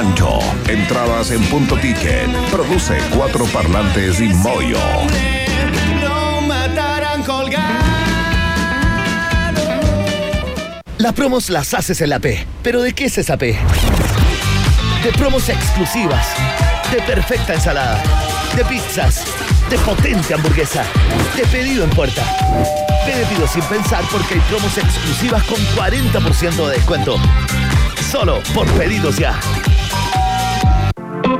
Entradas en punto ticket. Produce cuatro parlantes y Moyo. No matarán. Las promos las haces en la P. ¿Pero de qué es esa P? De promos exclusivas. De perfecta ensalada. De pizzas. De potente hamburguesa. De pedido en puerta. Te pido sin pensar porque hay promos exclusivas con 40% de descuento. Solo por pedidos ya.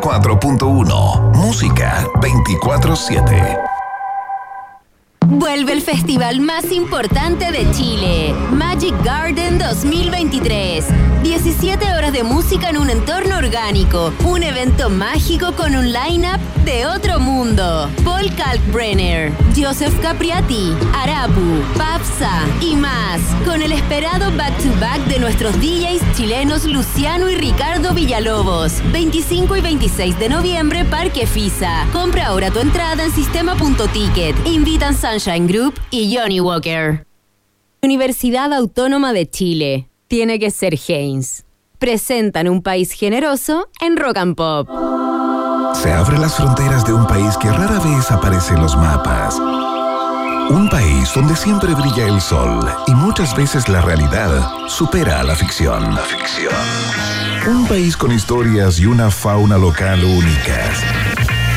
94.1 Música 24/7 Vuelve el festival más importante de Chile, Magic Garden 2023. 17 horas de música en un entorno orgánico, un evento mágico con un line-up de otro mundo. Paul Kalkbrenner, Joseph Capriati, Arapu, Papsa y más, con el esperado back-to-back de nuestros DJs chilenos Luciano y Ricardo Villalobos. 25 y 26 de noviembre, Parque Fisa. Compra ahora tu entrada en sistema.ticket. Invitan Sunshine Group y Johnny Walker. Universidad Autónoma de Chile. Tiene que ser Haynes. Presentan un país generoso en Rock and Pop. Se abren las fronteras de un país que rara vez aparece en los mapas. Un país donde siempre brilla el sol y muchas veces la realidad supera a la ficción. La ficción. Un país con historias y una fauna local únicas.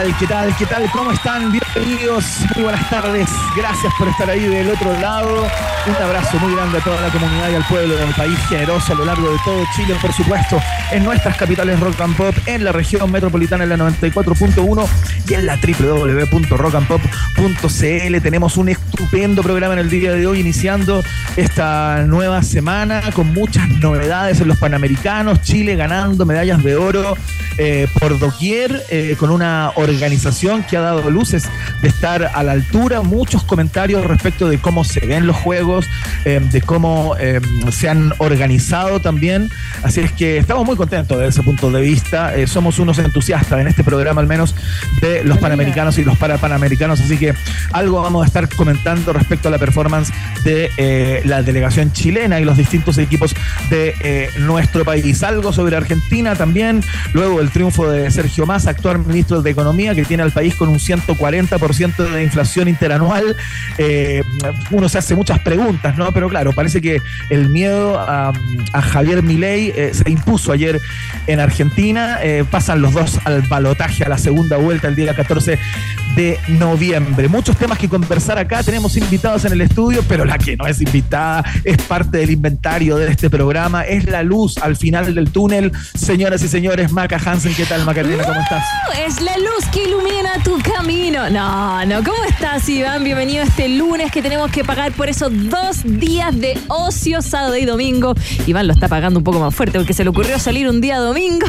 ¿Qué tal? ¿Qué tal? ¿Cómo están? Bienvenidos. Muy buenas tardes. Gracias por estar ahí del otro lado. Un abrazo muy grande a toda la comunidad y al pueblo del país generoso a lo largo de todo Chile, por supuesto, en nuestras capitales Rock and Pop, en la región metropolitana en la 94.1 y en la www.rockandpop.cl. Tenemos un estupendo programa en el día de hoy, iniciando esta nueva semana con muchas novedades en los Panamericanos. Chile ganando medallas de oro eh, por doquier, eh, con una organización que ha dado luces de estar a la altura. Muchos comentarios respecto de cómo se ven los juegos, eh, de cómo eh, se han organizado también. Así es que estamos muy contentos desde ese punto de vista. Eh, somos unos entusiastas en este programa, al menos, de los panamericanos y los parapanamericanos. Así que algo vamos a estar comentando respecto a la performance de eh, la delegación chilena y los distintos equipos de nuestro país. Algo sobre Argentina también. Luego el triunfo de Sergio Massa, actual ministro de Economía, que tiene al país con un 140% de inflación interanual. Eh, uno se hace muchas preguntas, ¿no? Pero claro, parece que el miedo a, Javier Milei eh, se impuso ayer en Argentina. Eh, pasan los dos al balotaje a la segunda vuelta el día 14 de noviembre. Muchos temas que conversar acá. Tenemos invitados en el estudio, pero la que no es invitada es parte del inventario de este programa. Es la luz al final del túnel. Señoras y señores, Maca Hansen, ¿qué tal, Macarena? ¿Cómo estás? Es la luz que ilumina tu camino. No, no, ¿cómo estás, Iván? Bienvenido este lunes que tenemos que pagar por esos dos días de ocio, sábado y domingo. Iván lo está pagando un poco más fuerte porque se le ocurrió salir un día domingo.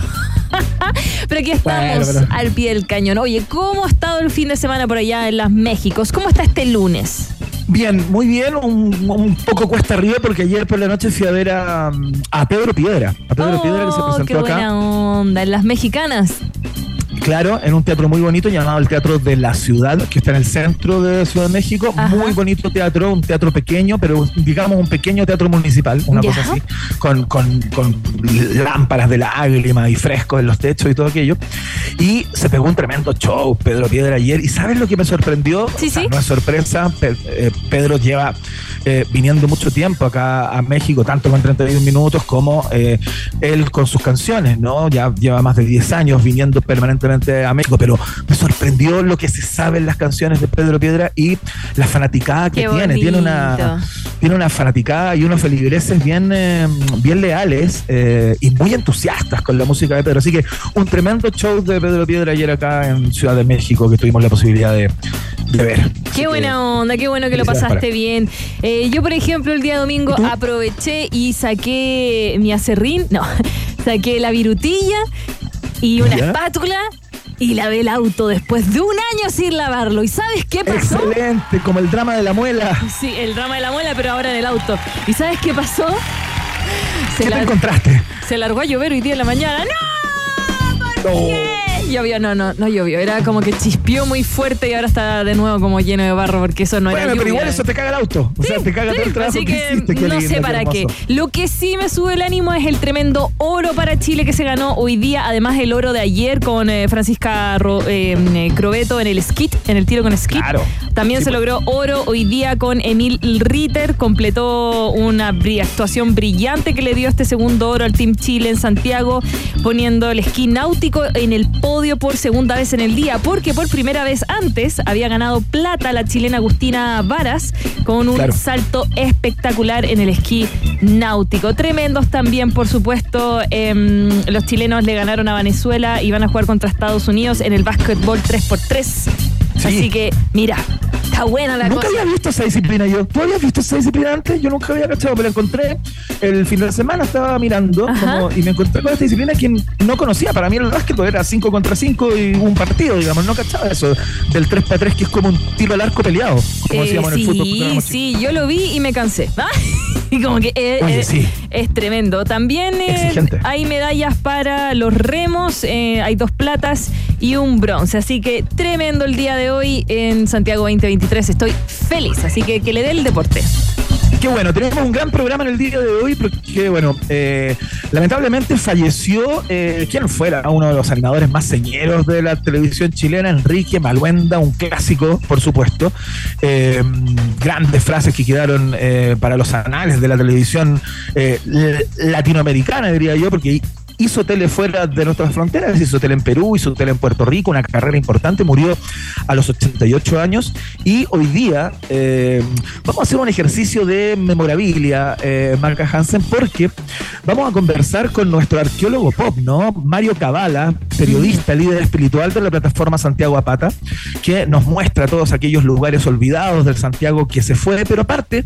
pero aquí estamos Bueno, pero- al pie del cañón. Oye, ¿cómo ha estado el fin de semana por allá en las Méxicos? ¿Cómo está este lunes? Bien, muy bien, un, un poco cuesta arriba porque ayer por la noche fui a ver a, a Pedro Piedra. A Pedro Piedra que se Oh, qué presentó acá. buena onda. En las mexicanas. Claro, en un teatro muy bonito llamado el Teatro de la Ciudad, que está en el centro de Ciudad de México. Ajá. Muy bonito teatro, un teatro pequeño, pero digamos un pequeño teatro municipal, una cosa así, con, con- con lámparas de lágrimas y frescos en los techos y todo aquello. Y se pegó un tremendo show Pedro Piedra ayer. ¿Y sabes lo que me sorprendió? Sí, O sea, sí. No es sorpresa, eh, Pedro lleva eh, viniendo mucho tiempo acá a México, tanto con 31 minutos como eh, él con sus canciones, ¿no? Ya lleva más de 10 años viniendo permanentemente a México, pero me sorprendió lo que se sabe en las canciones de Pedro Piedra y la fanaticada que Qué tiene. Tiene una, tiene una fanaticada y unos feligreses bien, eh, bien leales eh, y muy entusiastas con la música de Pedro. Así que un tremendo show de Pedro Piedra ayer acá en Ciudad de México que tuvimos la posibilidad de, de ver. Qué buena onda, qué bueno que lo pasaste bien. Eh, yo, por ejemplo, el día domingo aproveché y saqué mi acerrín, no, saqué la virutilla y una ¿Ya? espátula y lavé el auto después de un año sin lavarlo. ¿Y sabes qué pasó? Excelente, como el drama de la muela. Sí, el drama de la muela, pero ahora en el auto. ¿Y sabes qué pasó? Se, ¿Qué te encontraste? se largó a llover hoy día en la mañana. ¡No! ¿Por No. qué? Llovió, no, no, no llovió. Era como que chispeó muy fuerte y ahora está de nuevo como lleno de barro porque eso no era Bueno, pero igual eso te caga el auto. O sea, te caga todo el trabajo Así que, que hiciste. Qué no lindo, sé para qué. Lo que sí me sube el ánimo es el tremendo oro para Chile que se ganó hoy día. Además, el oro de ayer con eh, Francisca Ro- eh, eh, Crobeto en el skit, en el tiro con skit. Claro. También Sí, se pues. logró oro hoy día con Emil Ritter. Completó una bri- actuación brillante que le dio este segundo oro al Team Chile en Santiago, poniendo el esquí náutico en el podio por segunda vez en el día, porque por primera vez antes había ganado plata la chilena Agustina Varas con un Claro. salto espectacular en el esquí náutico. Tremendos también, por supuesto. em, los chilenos le ganaron a Venezuela y van a jugar contra Estados Unidos en el básquetbol 3x3. Sí. Así que, mira, está buena la Nunca cosa. había visto esa disciplina yo. ¿Tú habías visto esa disciplina antes? Yo nunca había cachado, pero la encontré el fin de semana, estaba mirando como- y me encontré con esta disciplina que no conocía. Para mí el básquetbol era 5 contra 5 y un partido, digamos. No cachaba eso del 3 para 3 que es como un tiro al arco peleado, como Eh, decíamos en el fútbol. sí, sí, yo lo vi y me cansé. ¿ah? Y como que Oye, sí. es tremendo. También eh, hay medallas para los remos, eh, hay dos platas y un bronce. Así que tremendo el día de hoy en Santiago 2023. Estoy feliz, así que que le dé el deporte. Qué bueno, tenemos un gran programa en el día de hoy porque, bueno, eh, lamentablemente falleció, eh, ¿quién fuera? Uno de los animadores más señeros de la televisión chilena, Enrique Maluenda, un clásico, por supuesto. Eh, grandes frases que quedaron eh, para los anales de la televisión latinoamericana, diría yo, porque hizo tele fuera de nuestras fronteras, hizo tele en Perú, hizo tele en Puerto Rico, una carrera importante, murió a los 88 años y hoy día eh, vamos a hacer un ejercicio de memorabilia, eh, Marca Hansen, porque vamos a conversar con nuestro arqueólogo pop, ¿no? Mario Cabala, periodista, líder espiritual de la plataforma Santiago Apata, que nos muestra todos aquellos lugares olvidados del Santiago que se fue, pero aparte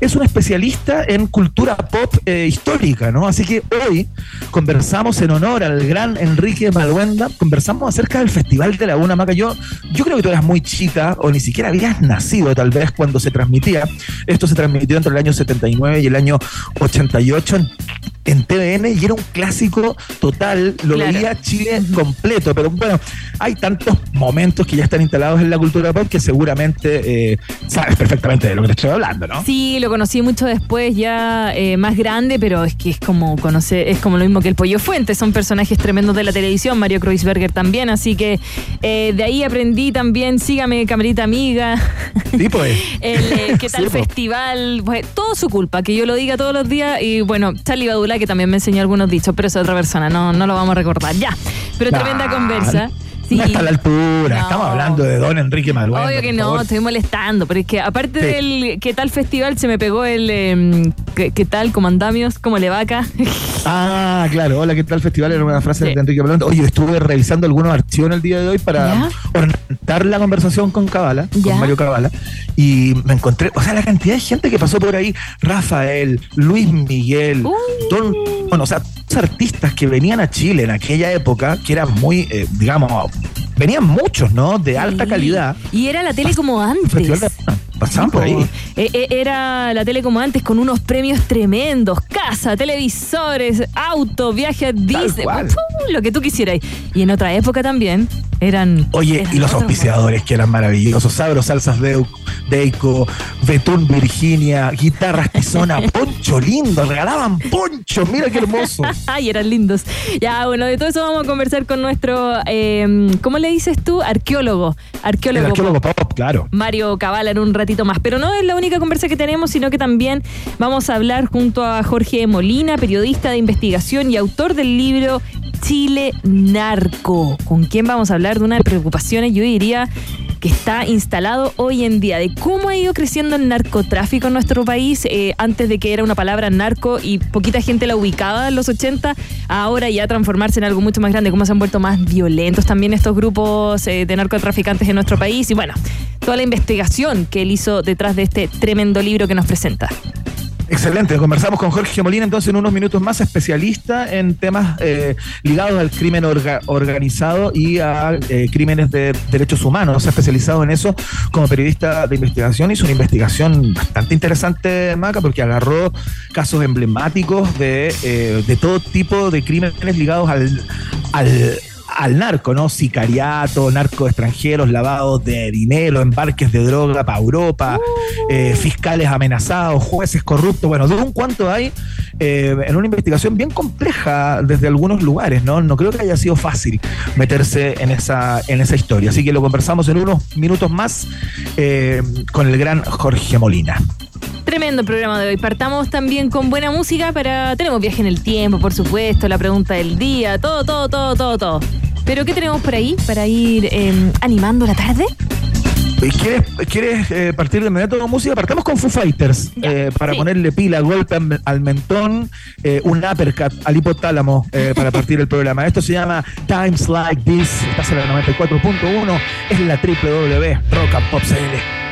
es un especialista en cultura pop eh, histórica, ¿no? Así que hoy conversamos en honor al gran Enrique Maluenda, conversamos acerca del Festival de Laguna Maca. Yo, yo creo que tú eras muy chica o ni siquiera habías nacido tal vez cuando se transmitía. Esto se transmitió entre el año 79 y el año 88 en, en TVN y era un clásico total, lo Claro. veía Chile completo, pero bueno, hay tantos momentos que ya están instalados en la cultura pop que seguramente eh, sabes perfectamente de lo que te estoy hablando, ¿no? Sí, lo conocí mucho después, ya eh, más grande, pero es que es como conocer, es como lo mismo que el Pollo Fuente, son personajes tremendos de la televisión, Mario Kreuzberger también, así que eh, de ahí aprendí también, sígame, camarita amiga, Sí, pues. el qué tal Sí, po. festival, pues, todo su culpa, que yo lo diga todos los días, y bueno, Charlie Badula que también me enseñó algunos dichos, pero es otra persona, no, no lo vamos a recordar, ya, pero tremenda Nah, conversa. Sí. No está a la altura. No. Estamos hablando de don Enrique Manuel. Obvio que no, estoy molestando, pero es que aparte Sí. del qué tal festival se me pegó el em, qué, qué tal, cómo andamios, cómo le vaca. Ah, claro. Hola, ¿qué tal festival? Era una frase Sí. de Enrique Manuel. Oye, estuve revisando algunos archivos en el día de hoy para ¿Ya? orientar la conversación con Cabala, ¿Ya? con Mario Cabala. Y me encontré, o sea, la cantidad de gente que pasó por ahí. Rafael, Luis Miguel, Uh. Don, bueno, o sea, artistas que venían a Chile en aquella época, que eran muy, eh, digamos, venían muchos, ¿no? De alta Sí. calidad. Y era la tele como antes. Pasaban por ahí. Eh, eh, era la tele como antes con unos premios tremendos. Casa, televisores, auto, viaje a Disney. lo que tú quisieras. Y en otra época también eran. Oye, eran y los auspiciadores que eran maravillosos. Sabro, Salsas Deico, Betún Virginia, Guitarras Tizona, Poncho lindo, regalaban poncho, mira qué hermoso. Ay, eran lindos. Ya, bueno, de todo eso vamos a conversar con nuestro, eh, ¿cómo le dices tú? Arqueólogo. El Arqueólogo. arqueólogo pop, claro. Mario Cabala en un ratito más. Pero no es la única conversa que tenemos, sino que también vamos a hablar junto a Jorge Molina, periodista de investigación y autor del libro Chile Narco, con quien vamos a hablar de una de preocupaciones, yo diría, que está instalado hoy en día, de cómo ha ido creciendo el narcotráfico en nuestro país, eh, antes de que era una palabra narco y poquita gente la ubicaba en los 80, ahora ya transformarse en algo mucho más grande, cómo se han vuelto más violentos también estos grupos eh, de narcotraficantes en nuestro país. Y bueno, toda la investigación que él hizo detrás de este tremendo libro que nos presenta. Excelente, conversamos con Jorge Molina entonces en unos minutos más, especialista en temas eh, ligados al crimen organizado y a eh, crímenes de derechos humanos, especializado en eso como periodista de investigación, hizo una investigación bastante interesante, Maca, porque agarró casos emblemáticos de, eh, de todo tipo de crímenes ligados al, al al narco, ¿no? Sicariato, narco extranjeros, lavados de dinero, embarques de droga para Europa, eh, fiscales amenazados, jueces corruptos, bueno, de un cuanto hay eh, en una investigación bien compleja desde algunos lugares, ¿no? No creo que haya sido fácil meterse en esa, en esa historia. Así que lo conversamos en unos minutos más eh, con el gran Jorge Molina. Tremendo programa de hoy. Partamos también con buena música para. Tenemos viaje en el tiempo, por supuesto, la pregunta del día, todo, todo, todo, todo, todo. Pero ¿qué tenemos por ahí para ir em, animando la tarde? ¿Quieres, quieres eh, partir de inmediato con música? Partamos con Foo Fighters eh, para ponerle pila, golpe al mentón, eh, un uppercut al hipotálamo para partir el programa. Esto se llama Times Like This. Estás en la 94.1, es la www Rock and Pop CL.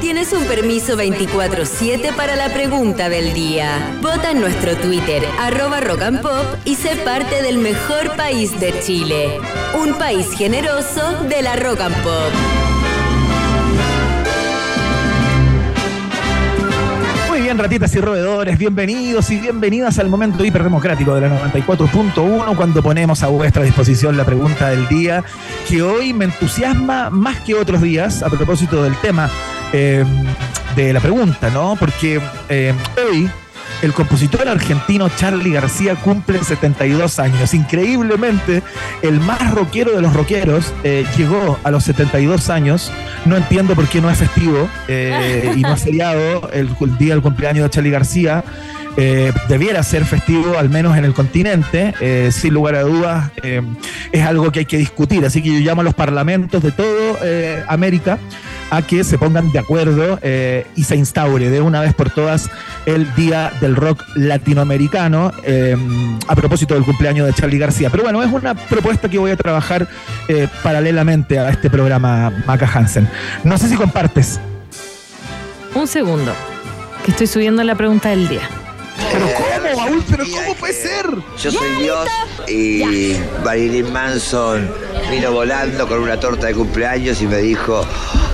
Tienes un permiso 24-7 para la pregunta del día. Vota en nuestro Twitter, arroba rock and pop, y sé parte del mejor país de Chile. Un país generoso de la rock and pop. Bien, ratitas y roedores, bienvenidos y bienvenidas al momento hiperdemocrático de la 94.1 cuando ponemos a vuestra disposición la pregunta del día que hoy me entusiasma más que otros días a propósito del tema eh, de la pregunta, ¿no? Porque eh, hoy el compositor argentino Charlie García cumple 72 años. Increíblemente, el más rockero de los rockeros eh, llegó a los 72 años. No entiendo por qué no es festivo eh, y no es feriado el, el día del cumpleaños de Charlie García. Eh, debiera ser festivo, al menos en el continente, eh, sin lugar a dudas, eh, es algo que hay que discutir. Así que yo llamo a los parlamentos de toda América a que se pongan de acuerdo y se instaure de una vez por todas el Día del Rock Latinoamericano a propósito del cumpleaños de Charlie García. Pero bueno, es una propuesta que voy a trabajar paralelamente a este programa Maca Hansen. No sé si compartes. Un segundo, que estoy subiendo la pregunta del día. Pero ¿cómo, Baúl? ¿Pero cómo puede ser? Yo soy Dios y Marilyn Manson vino volando con una torta de cumpleaños y me dijo,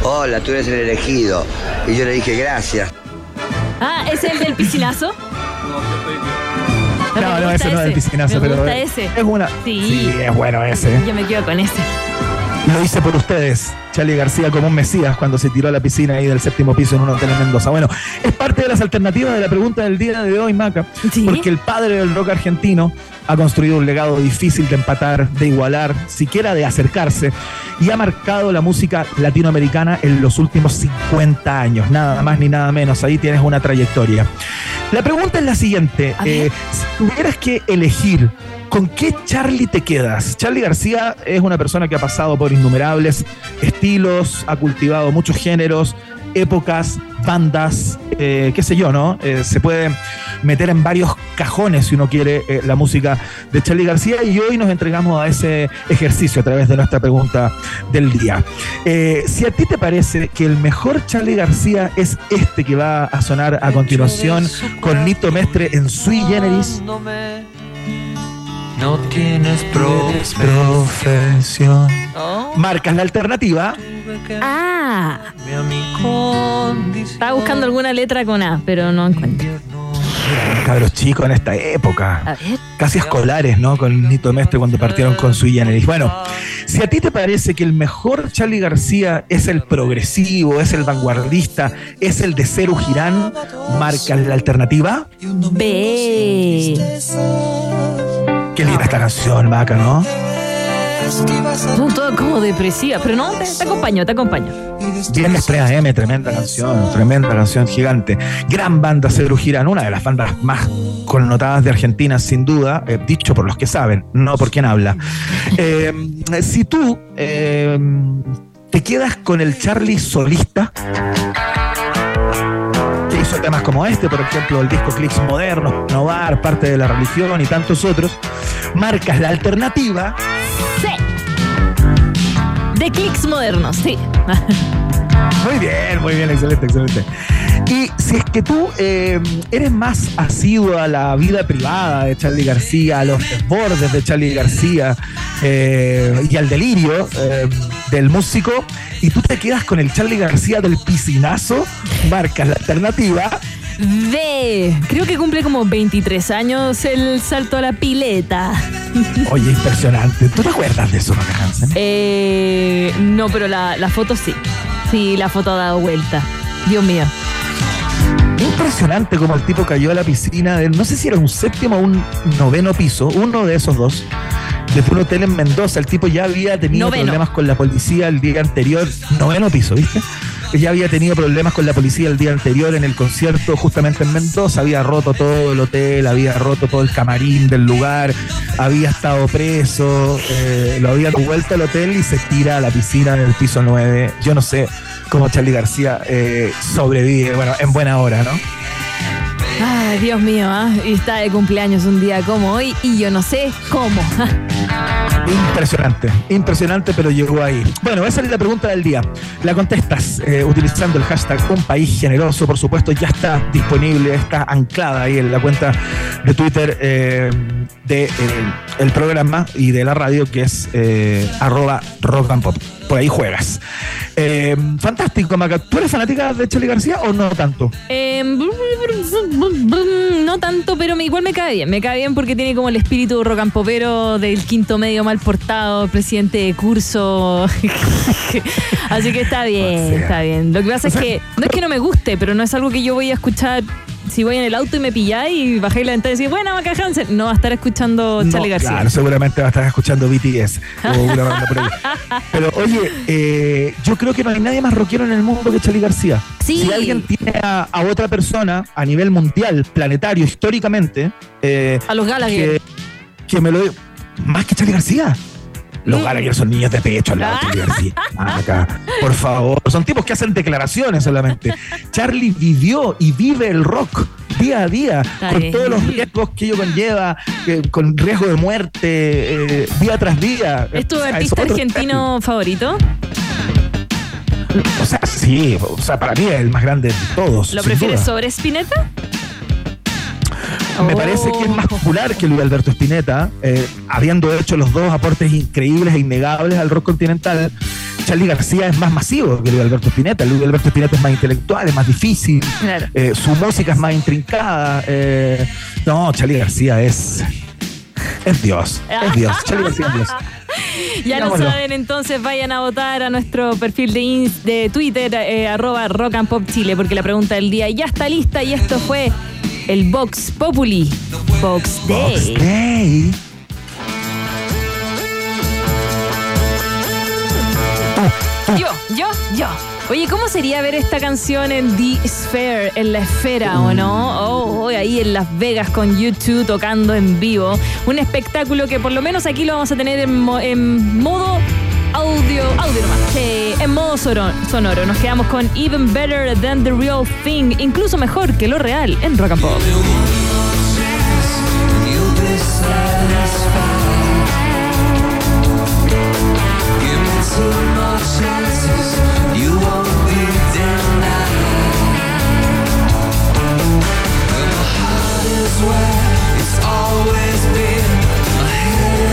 hola, tú eres el elegido. Y yo le dije, gracias. Ah, ¿es el del piscinazo? No, no, ese no es el piscinazo, me pero gusta ese. es una. Sí. es bueno ese. Yo me quedo con ese. Lo hice por ustedes. Charlie García como un mesías cuando se tiró a la piscina ahí del séptimo piso en un hotel en Mendoza. Bueno, es parte de las alternativas de la pregunta del día de hoy, Maca. Sí. Porque el padre del rock argentino ha construido un legado difícil de empatar, de igualar, siquiera de acercarse, y ha marcado la música latinoamericana en los últimos 50 años, nada más ni nada menos. Ahí tienes una trayectoria. La pregunta es la siguiente: eh, si tuvieras que elegir ¿Con qué Charlie te quedas? Charlie García es una persona que ha pasado por innumerables estilos, ha cultivado muchos géneros, épocas, bandas, eh, qué sé yo, ¿no? Eh, se puede meter en varios cajones si uno quiere eh, la música de Charlie García y hoy nos entregamos a ese ejercicio a través de nuestra pregunta del día. Si a ti te parece que el mejor Charlie García es este que va a sonar a continuación con Nito Mestre en Sui Generis, No tienes profesión. Marcas la alternativa. Ah, estaba buscando alguna letra con A, pero no encuentro. Cabros chicos en esta época. A ver. Casi escolares, ¿no? Con Nito Mestre cuando partieron con Sui Generis. Bueno, si a ti te parece que el mejor Charlie García es el progresivo, es el vanguardista, es el de Ceru Girán, marcas la alternativa. B. Qué linda esta canción, Maca, ¿no? Todas como depresivas, pero no, te, te acompaño, te acompaño. Viernes 3 AM, tremenda canción, tremenda canción gigante. Gran banda Cedro Girán, una de las bandas más connotadas de Argentina, sin duda, eh, dicho por los que saben, no por quien habla. Eh, si tú eh, te quedas con el Charlie solista, que hizo temas como este, por ejemplo, el disco Clicks Modernos, Novar, Parte de la Religión y tantos otros, marcas la alternativa C. De clics modernos, sí. Muy bien, muy bien, excelente, excelente. Y si es que tú eh, eres más asiduo a la vida privada de Charlie García, a los desbordes de Charlie García eh, y al delirio eh, del músico, y tú te quedas con el Charlie García del piscinazo, marcas la alternativa. D. Creo que cumple como 23 años el salto a la pileta. Oye, impresionante. ¿Tú te acuerdas de eso, Hansen? Eh, no, pero la, la foto sí. Sí, la foto ha dado vuelta. Dios mío. Impresionante como el tipo cayó a la piscina de, no sé si era un séptimo o un noveno piso, uno de esos dos, de un hotel en Mendoza. El tipo ya había tenido Noveno. problemas con la policía el día anterior, noveno piso, ¿viste? Ya había tenido problemas con la policía el día anterior en el concierto justamente en Mendoza, había roto todo el hotel, había roto todo el camarín del lugar, había estado preso, eh, lo había vuelto al hotel y se tira a la piscina en el piso 9. Yo no sé cómo Charlie García eh, sobrevive, bueno, en buena hora, ¿no? Ay, Dios mío, ¿ah? está de cumpleaños un día como hoy y yo no sé cómo. Impresionante, impresionante, pero llegó ahí. Bueno, esa es la pregunta del día. La contestas eh, utilizando el hashtag Un País Generoso, por supuesto, ya está disponible, está anclada ahí en la cuenta de Twitter eh, de eh, el programa y de la radio, que es arroba rock and pop. Por ahí juegas. Eh, fantástico, Maca. ¿Tú eres fanática de Charlie García o no tanto? Eh, no tanto, pero igual me cae bien. Me cae bien porque tiene como el espíritu rock and popero del quinto medio mal portado, presidente de curso. Así que está bien, O sea, está bien. Lo que pasa o sea, es que no es que no me guste, pero no es algo que yo voy a escuchar. Si voy en el auto y me pilláis y bajáis la ventana y decís, bueno, Maca Hansen, no va a estar escuchando No, Charlie García. Claro, seguramente va a estar escuchando BTS o una banda por ahí. Pero oye, eh, yo creo que no hay nadie más rockero en el mundo que Charlie García. Sí. Si alguien tiene a, a otra persona a nivel mundial, planetario, históricamente, eh, A los Gallagher. que, que me lo más que Charlie García. Los. Gallagher son niños de pecho al lado de García. Acá, por favor. Son tipos que hacen declaraciones solamente. Charlie vivió y vive el rock día a día, Está con bien. todos los riesgos que ello conlleva, con riesgo de muerte, eh, día tras día. ¿Es tu artista argentino favorito? O sea, sí, o sea, para mí es el más grande de todos. ¿Lo prefieres duda. sobre Spinetta? Me parece que es más popular que Luis Alberto Spinetta, eh, habiendo hecho los dos aportes increíbles e innegables al rock continental. Charlie García es más masivo que Luis Alberto Spinetta. Luis Alberto Spinetta es más intelectual, es más difícil, Claro. eh, su música es más intrincada. eh, no, Charlie García es. Es Dios, es Dios. Charlie García es Dios. Ya lo Digámoslo. saben, entonces vayan a votar a nuestro perfil de, ins- de Twitter, eh, arroba Rock and Pop Chile, porque la pregunta del día ya está lista y esto fue el Vox Populi. Vox Day. Box Day. Yo, yo, yo. Oye, ¿cómo sería ver esta canción en The Sphere, en la esfera, o no? Oh, oh, ahí en Las Vegas con YouTube tocando en vivo. Un espectáculo que por lo menos aquí lo vamos a tener en, mo- en modo audio, audio nomás. Sí, en modo soro- sonoro. Nos quedamos con Even Better Than The Real Thing, incluso mejor que lo real en Rock and Pop. It's always been.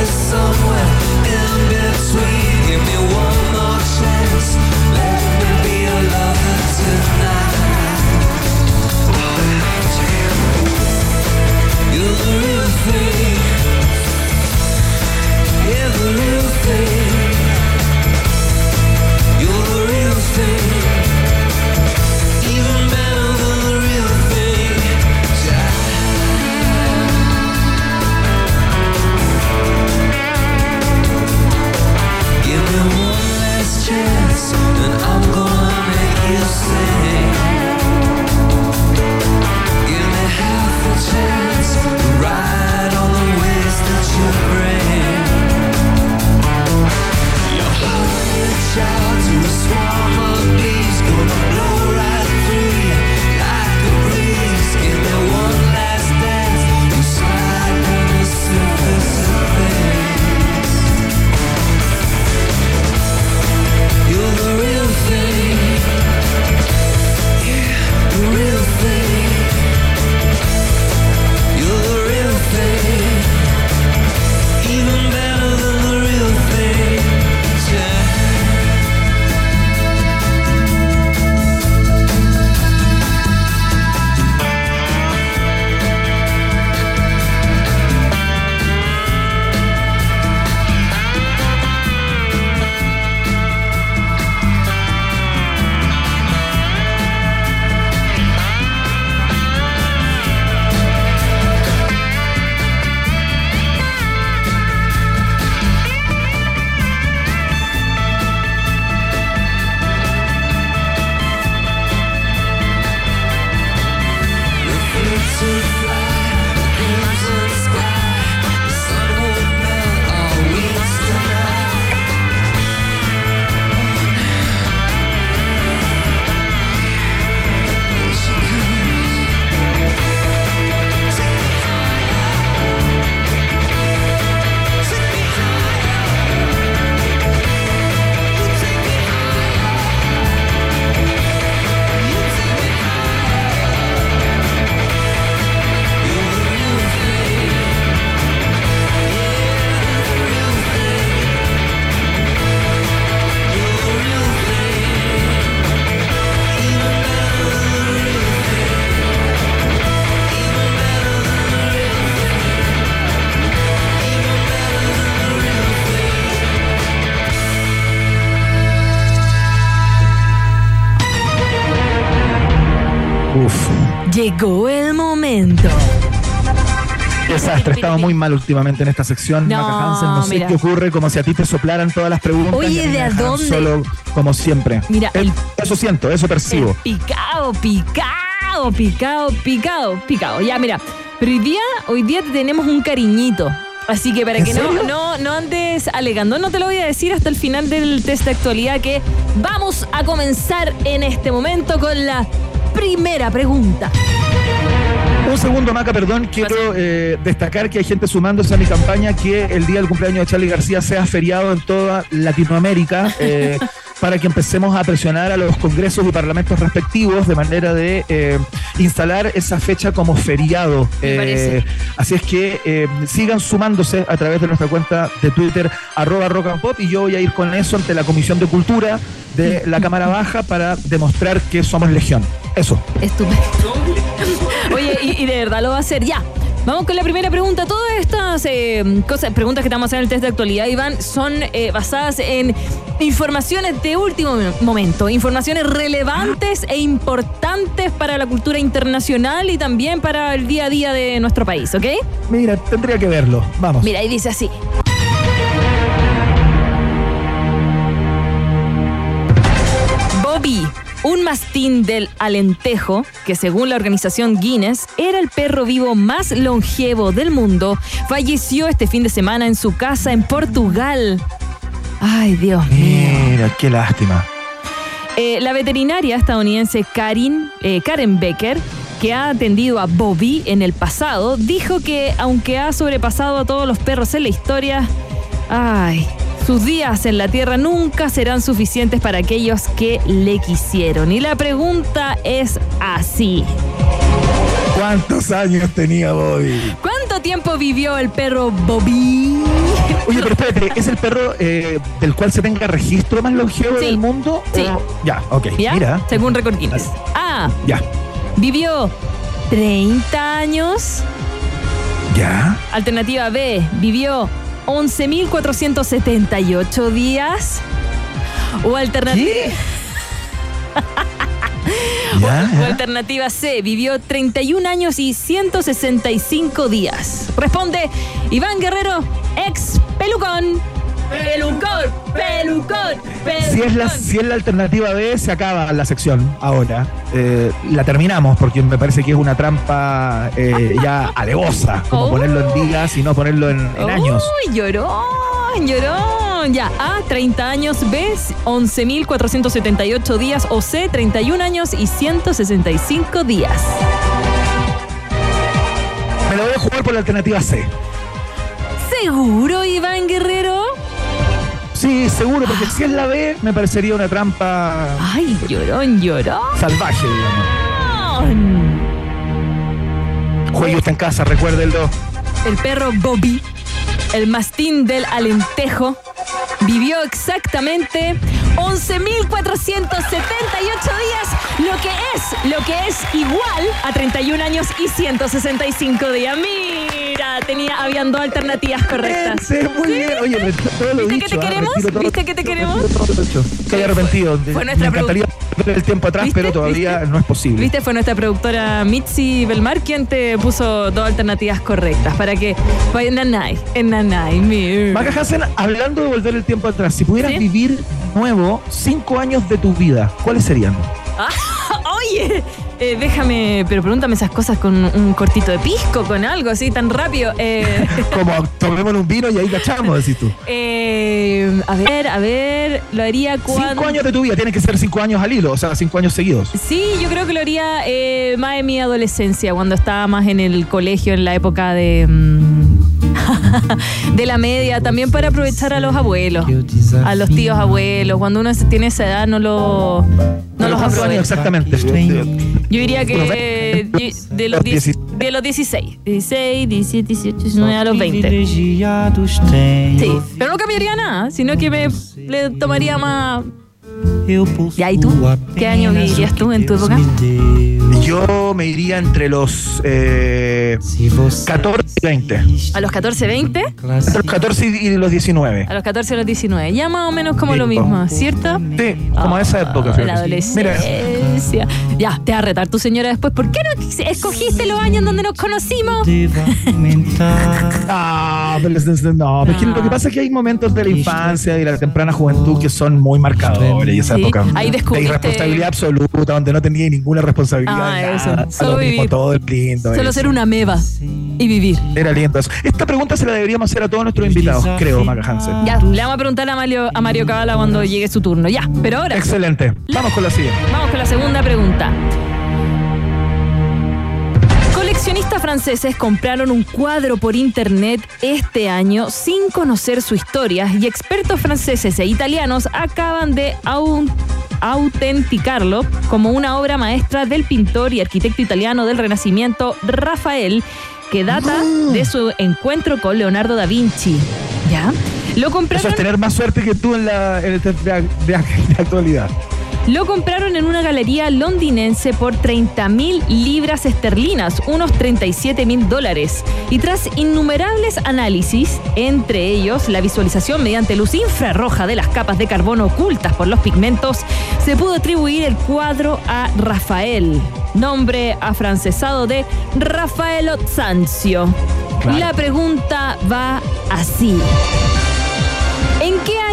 Somewhere in between. Everything, the real thing. Muy mal últimamente en esta sección. No, Maca Hansen, no sé mira. qué ocurre, como si a ti te soplaran todas las preguntas. Oye, ¿de a dónde? Solo como siempre. Mira, Eh, el- eso siento, eso percibo. Picado, picado, picado, picado, picado. Ya, mira. Pero hoy día, hoy día te tenemos un cariñito. Así que para ¿En que no, no, no andes alegando, no te lo voy a decir hasta el final del test de actualidad que vamos a comenzar en este momento con la primera pregunta. Un segundo, Maca, perdón. Quiero eh, destacar que hay gente sumándose a mi campaña que el día del cumpleaños de Charlie García sea feriado en toda Latinoamérica. eh, para que empecemos a presionar a los congresos y parlamentos respectivos de manera de eh, instalar esa fecha como feriado. Eh, así es que eh, sigan sumándose a través de nuestra cuenta de Twitter, arroba rock and pop, y yo voy a ir con eso ante la Comisión de Cultura de la Cámara Baja para demostrar que somos legión. Eso. Estupendo. Y, y de verdad lo va a hacer ya. Vamos con la primera pregunta. Todas estas eh, cosas, preguntas que estamos haciendo en el test de actualidad, Iván, son eh, basadas en informaciones de último momento, informaciones relevantes e importantes para la cultura internacional y también para el día a día de nuestro país, ¿ok? Mira, tendría que verlo. Vamos. Mira, ahí dice así. Mastín del Alentejo, que según la organización Guinness era el perro vivo más longevo del mundo, falleció este fin de semana en su casa en Portugal. Ay, Dios mío. Mira, qué lástima. Eh, la veterinaria estadounidense Karin, eh, Karen Becker, que ha atendido a Bobby en el pasado, dijo que aunque ha sobrepasado a todos los perros en la historia, ay, sus días en la Tierra nunca serán suficientes para aquellos que le quisieron. Y la pregunta es así. ¿Cuántos años tenía Bobby? ¿Cuánto tiempo vivió el perro Bobby? Oye, pero espérate, ¿es el perro eh, del cual se tenga registro más longevo Sí, del mundo? sí. O- Ya, ok. ¿Ya? Mira. Según Record Guinness. A. Ya. Vivió 30 años. Ya. Alternativa B, vivió 11.478 días. O alternativa, o Ya, ya. alternativa C, vivió 31 años y 165 días. Responde Iván Guerrero, ex pelucón. Pelucón, pelucón, pelucón. Si es, la, si es la alternativa B, se acaba la sección ahora. Eh, la terminamos porque me parece que es una trampa eh, ya alevosa, como Oh. ponerlo en días y no ponerlo en, en años. Uy, llorón, llorón. Ya, A, 30 años, B, 11.478 días, o C, 31 años y 165 días. Me lo voy a jugar por la alternativa C. ¿Seguro, Iván Guerrero? Sí, seguro, porque si es la B, me parecería una trampa Ay, llorón, llorón. salvaje, digamos. Juegue usted en casa, recuérdenlo. El perro Bobby, el mastín del Alentejo, vivió exactamente 11.478 días, lo que es, lo que es igual a 31 años y 165 días. Mira, tenía, habían dos alternativas correctas. Sí, muy bien. Oye, retiro todo lo ¿Viste que te ah, queremos? todo- ¿Viste que te queremos? dicho. Estoy arrepentido. Fue nuestra Me encantaría ver el tiempo atrás, ¿Viste? pero todavía ¿Viste? no es posible. Viste, fue nuestra productora Mitzi Belmar quien te puso dos alternativas correctas para que vaya en Nanay, en Nanay, mi- Maca Hansen, hablando de volver el tiempo atrás, si pudieras ¿Sí? vivir nuevo cinco años de tu vida, ¿cuáles serían? Ah, Oye, eh, déjame, pero pregúntame esas cosas con un cortito de pisco, con algo así tan rápido. Eh, Como tomemos un vino y ahí cachamos, decís tú. eh, a ver, a ver, lo haría cuando. Cinco años de tu vida, tienen que ser cinco años al hilo, o sea, cinco años seguidos. Sí, yo creo que lo haría eh, más en mi adolescencia, cuando estaba más en el colegio, en la época de. mm, de la media, también para aprovechar a los abuelos, a los tíos abuelos. Cuando uno tiene esa edad, no, lo, no los ¿Cuántos años aprovecha. exactamente? Yo diría que de los, Los 10 dieci- de los 16, 16, 17, 18, 19 a los 20. Privilegiados têm. Sí, pero no cambiaría nada, sino que me le tomaría más, Ya, ¿y tú? ¿Qué año vivirías tú en tu época? Yo me iría entre los eh, 14 y 20. ¿A los 14, 20? Entre los 14 y los 19. A los 14 a los 19. Ya más o menos como lo mismo. ¿cierto? Sí, como a esa época. Ah, fíjate. La Mira, adolescencia. Ya, te va a retar tu señora después. ¿Por qué no escogiste los años donde nos conocimos? Ah, pero no, que lo que pasa es que hay momentos de la infancia y la temprana juventud que son muy marcadores y esa Sí, época ahí de irresponsabilidad absoluta, donde no tenía ninguna responsabilidad. Ah, eso. Solo mismo, vivir. todo es lindo. Solo eso. ser una meba y vivir. Era lindo eso. Esta pregunta se la deberíamos hacer a todos nuestros invitados, creo, Maca Hansen. Ya, le vamos a preguntar a Mario, a Mario Cabala cuando llegue su turno. Ya, pero ahora Excelente. Vamos con la siguiente. vamos con la segunda pregunta. Coleccionistas franceses compraron un cuadro por internet este año sin conocer su historia y expertos franceses e italianos acaban de au- autenticarlo como una obra maestra del pintor y arquitecto italiano del Renacimiento Rafael, que data de su encuentro con Leonardo da Vinci. ¿Ya? Lo Eso compraron es tener más suerte que tú en, la, en el test de, de- de actualidad. Lo compraron en una galería londinense por 30 mil libras esterlinas, unos 37 mil dólares. Y tras innumerables análisis, entre ellos la visualización mediante luz infrarroja de las capas de carbono ocultas por los pigmentos, se pudo atribuir el cuadro a Rafael, nombre afrancesado de Rafaelo Zanzio. Claro. La pregunta va así.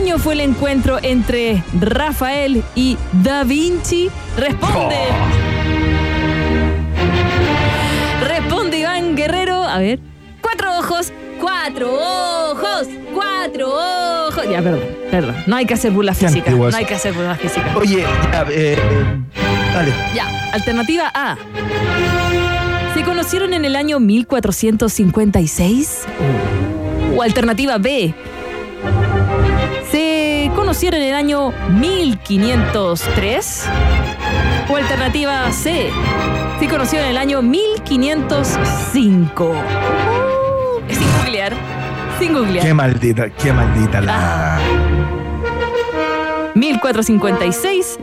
¿En qué año fue el encuentro entre Rafael y Da Vinci? Responde. Responde Iván Guerrero. A ver. Cuatro ojos. Cuatro ojos. Cuatro ojos. Ya, perdón, perdón. No hay que hacer burla física. No hay que hacer burla física. Oye, ya, eh, eh, dale. Ya, alternativa A. ¿Se conocieron en el año 1456? O alternativa B. ¿Se conocieron en el año 1503? O alternativa C. ¿Se conocieron en el año 1505? Uh, sin googlear. Sin googlear. Qué maldita, qué maldita la. 1456,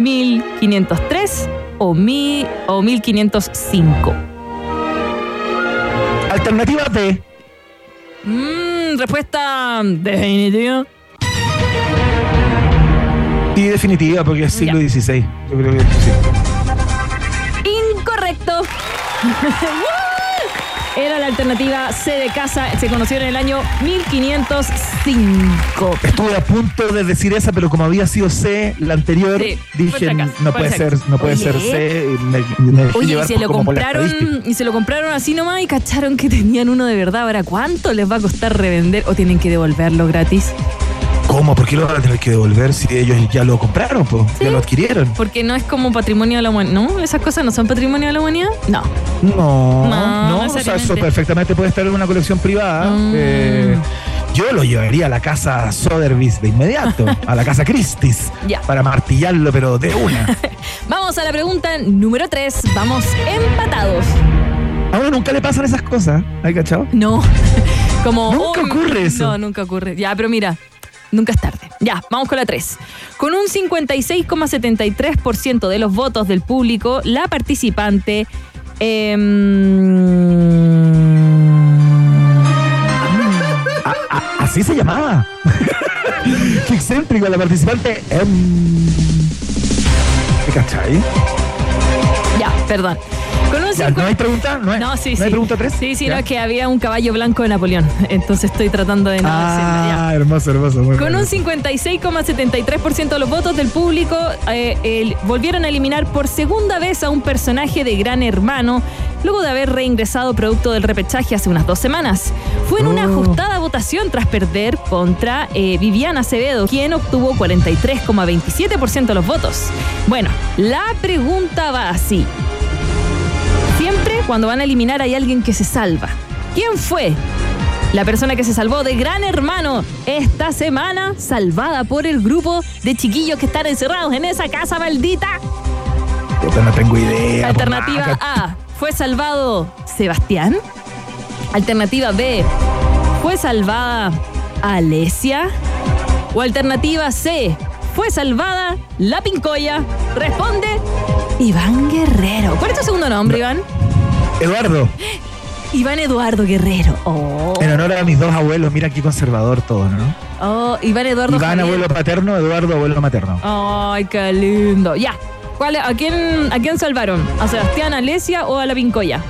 1503 o, mi, o 1505. Alternativa B. Mm, respuesta definitiva. Sí, definitiva, porque es siglo Ya. XVI. Yo creo que sí. Incorrecto. Era la alternativa C de casa. Se conoció en el año 1505. Estuve a punto de decir esa, pero como había sido C la anterior, Sí, dije acaso, no puede ser, no puede Oye. ser C. y me, me dejé Oye, y se lo compraron y se lo compraron así nomás y cacharon que tenían uno de verdad. Ahora, ¿cuánto les va a costar revender o tienen que devolverlo gratis? ¿Cómo? ¿Por qué lo van a tener que devolver si ellos ya lo compraron? po? Ya lo adquirieron. Porque no es como patrimonio de la humanidad. ¿No? ¿Esas cosas no son patrimonio de la humanidad? No. No, No, no, o sea, eso perfectamente puede estar en una colección privada. Mm. Eh, yo lo llevaría a la casa Sotheby's de inmediato, a la casa Christie's, Ya. para martillarlo, pero de una. Vamos a la pregunta número 3. Vamos empatados. A uno nunca le pasan esas cosas, ¿hay cachado? No. Como. Nunca uy, ocurre eso. No, nunca ocurre. Ya, pero mira. Nunca es tarde. Ya, vamos con la 3. Con un 56,73% de los votos del público, la participante. em, A- a- así se llamaba. Qué excéntrico la participante. ¿Te cachai? ya, perdón. Con un Ya, ¿No hay pregunta? ¿No hay, No, sí, ¿no sí. hay pregunta 3? Sí, sí, no, es que había un caballo blanco de Napoleón. Entonces estoy tratando de no decirlo, ya. Ah, hermoso, hermoso. muy Con un 56,73% de los votos del público, eh, volvieron a eliminar por segunda vez a un personaje de Gran Hermano, luego de haber reingresado producto del repechaje hace unas dos semanas. Fue en una Oh. ajustada votación tras perder contra eh, Viviana Acevedo, quien obtuvo 43,27% de los votos. Bueno, la pregunta va así. Cuando van a eliminar hay alguien que se salva. ¿Quién fue? La persona que se salvó de Gran Hermano esta semana, salvada por el grupo de chiquillos que están encerrados en esa casa maldita. Puta, no tengo idea. po, Alternativa. A, ¿fue salvado Sebastián? Alternativa B, ¿fue salvada Alesia? O alternativa C, fue salvada la Pincoya? Responde Iván Guerrero. ¿Cuál es tu segundo nombre, Iván? Eduardo, Iván Eduardo Guerrero. Oh, en honor a mis dos abuelos, mira qué conservador todo, ¿no? oh Iván Eduardo Iván, Javier. abuelo paterno, Eduardo, abuelo materno. Ay, qué lindo. Ya. ¿Cuál, a, quién, ¿A quién salvaron? ¿A Sebastián, a Alesia o a la Pincoya?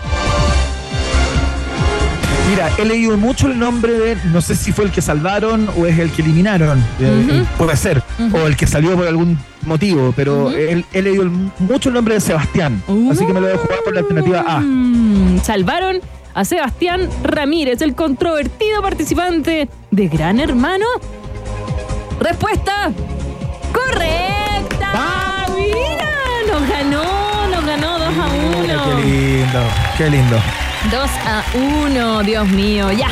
Mira, he leído mucho el nombre de, no sé si fue el que salvaron o es el que eliminaron, eh, puede ser, o el que salió por algún motivo, pero Ujú. he, he leído mucho el nombre de Sebastián, así que me lo voy a jugar por la alternativa A. Mm, Salvaron a Sebastián Ramírez, el controvertido participante de Gran Hermano. Respuesta correcta. Mira, nos ganó, nos ganó 2 a Mira, 1. Qué lindo, qué lindo. 2 a 1, Dios mío, ya.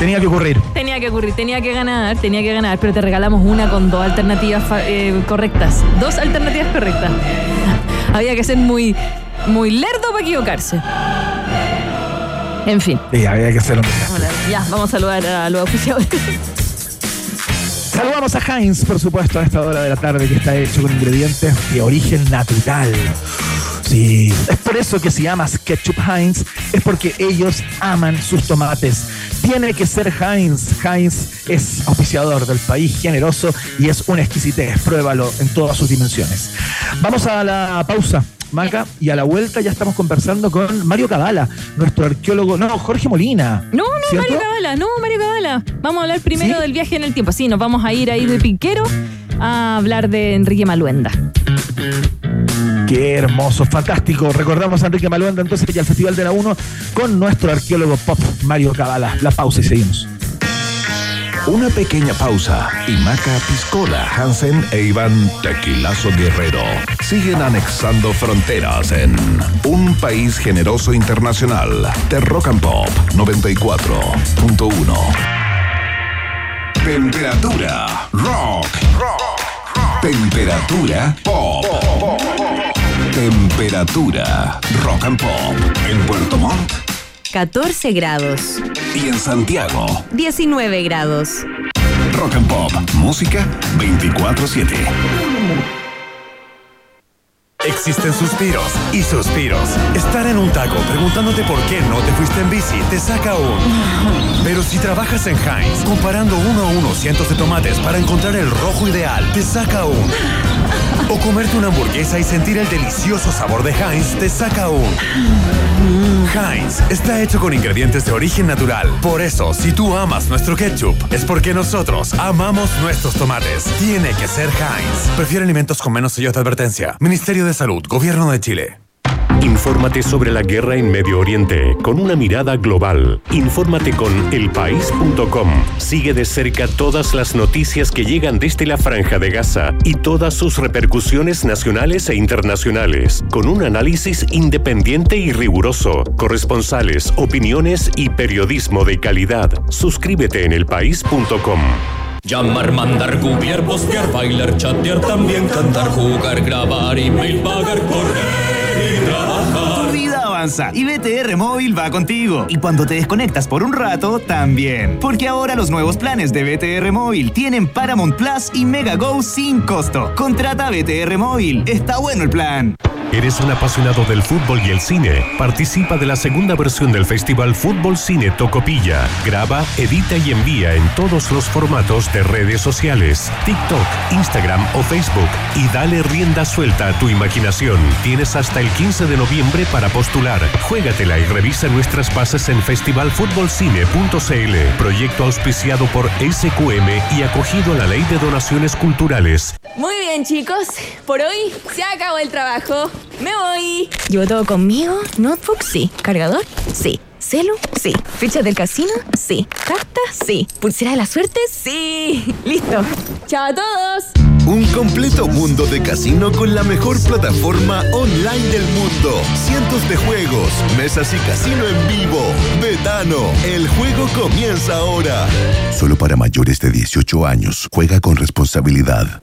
Tenía que ocurrir. Tenía que ocurrir, tenía que ganar, tenía que ganar, pero te regalamos una con dos alternativas eh, correctas. Dos alternativas correctas. Había que ser muy, muy lerdo para equivocarse. En fin. Sí, había que hacerlo. Hola, Ya, vamos a saludar a los oficiales. Saludamos a Heinz, por supuesto, a esta hora de la tarde que está hecho con ingredientes de origen natural. Sí, es por eso que si amas ketchup Heinz, es porque ellos aman sus tomates. Tiene que ser Heinz. Heinz es auspiciador del país generoso y es una exquisitez. Pruébalo en todas sus dimensiones. Vamos a la pausa. Maca, y a la vuelta ya estamos conversando con Mario Cabala, nuestro arqueólogo, no, Jorge Molina. No, no, ¿cierto? Mario Cabala, no, Mario Cabala. Vamos a hablar primero ¿Sí? del viaje en el tiempo. Sí, nos vamos a ir ahí de piquero a hablar de Enrique Maluenda. Qué hermoso, fantástico. Recordamos a Enrique Maluenda entonces y al Festival de la 1 con nuestro arqueólogo pop Mario Cabala. La pausa y seguimos. Una pequeña pausa y Maca Piscola, Hansen e Iván Tequilazo Guerrero siguen anexando fronteras en un país generoso internacional de Rock and Pop 94.1. Temperatura rock. Temperatura pop. Temperatura rock and pop en Puerto Montt 14 grados. y en Santiago. 19 grados. Rock and Pop. Música 24-7. Existen suspiros y suspiros. Estar en un taco preguntándote por qué no te fuiste en bici te saca un. Pero si trabajas en Heinz, comparando uno a uno cientos de tomates para encontrar el rojo ideal, te saca un. O comerte una hamburguesa y sentir el delicioso sabor de Heinz te saca un. Heinz está hecho con ingredientes de origen natural. Por eso, si tú amas nuestro ketchup, es porque nosotros amamos nuestros tomates. Tiene que ser Heinz. Prefiere alimentos con menos sellos de advertencia. Ministerio de Salud, Gobierno de Chile. Infórmate sobre la guerra en Medio Oriente con una mirada global. Infórmate con elpaís.com. Sigue de cerca todas las noticias que llegan desde la franja de Gaza y todas sus repercusiones nacionales e internacionales, con un análisis independiente y riguroso, corresponsales, opiniones y periodismo de calidad. Suscríbete en elpaís.com. Llamar, mandar, googlear, postear, bailar, chatear, también cantar, jugar, grabar, email, pagar, correr y BTR Móvil va contigo. Y cuando te desconectas por un rato, también. Porque ahora los nuevos planes de BTR Móvil tienen Paramount Plus y Mega Go sin costo. Contrata BTR Móvil. Está bueno el plan. ¿Eres un apasionado del fútbol y el cine? Participa de la segunda versión del Festival Fútbol Cine Tocopilla. Graba, edita y envía en todos los formatos de redes sociales, TikTok, Instagram o Facebook y dale rienda suelta a tu imaginación. Tienes hasta el 15 de noviembre para postular. Juégatela y revisa nuestras bases en festivalfutbolcine.cl. Proyecto auspiciado por SQM y acogido a la Ley de Donaciones Culturales. Muy bien, chicos. Por hoy se acabó el trabajo. Me voy. ¿Llevo todo conmigo? ¿Notebook? Sí. ¿Cargador? Sí. ¿Celu? Sí. ¿Fichas del casino? Sí. ¿Carta? Sí. ¿Pulsera de la suerte? Sí. Listo. ¡Chao a todos! Un completo mundo de casino con la mejor plataforma online del mundo. Cientos de juegos, mesas y casino en vivo. Betano, el juego comienza ahora. Solo para mayores de 18 años. Juega con responsabilidad.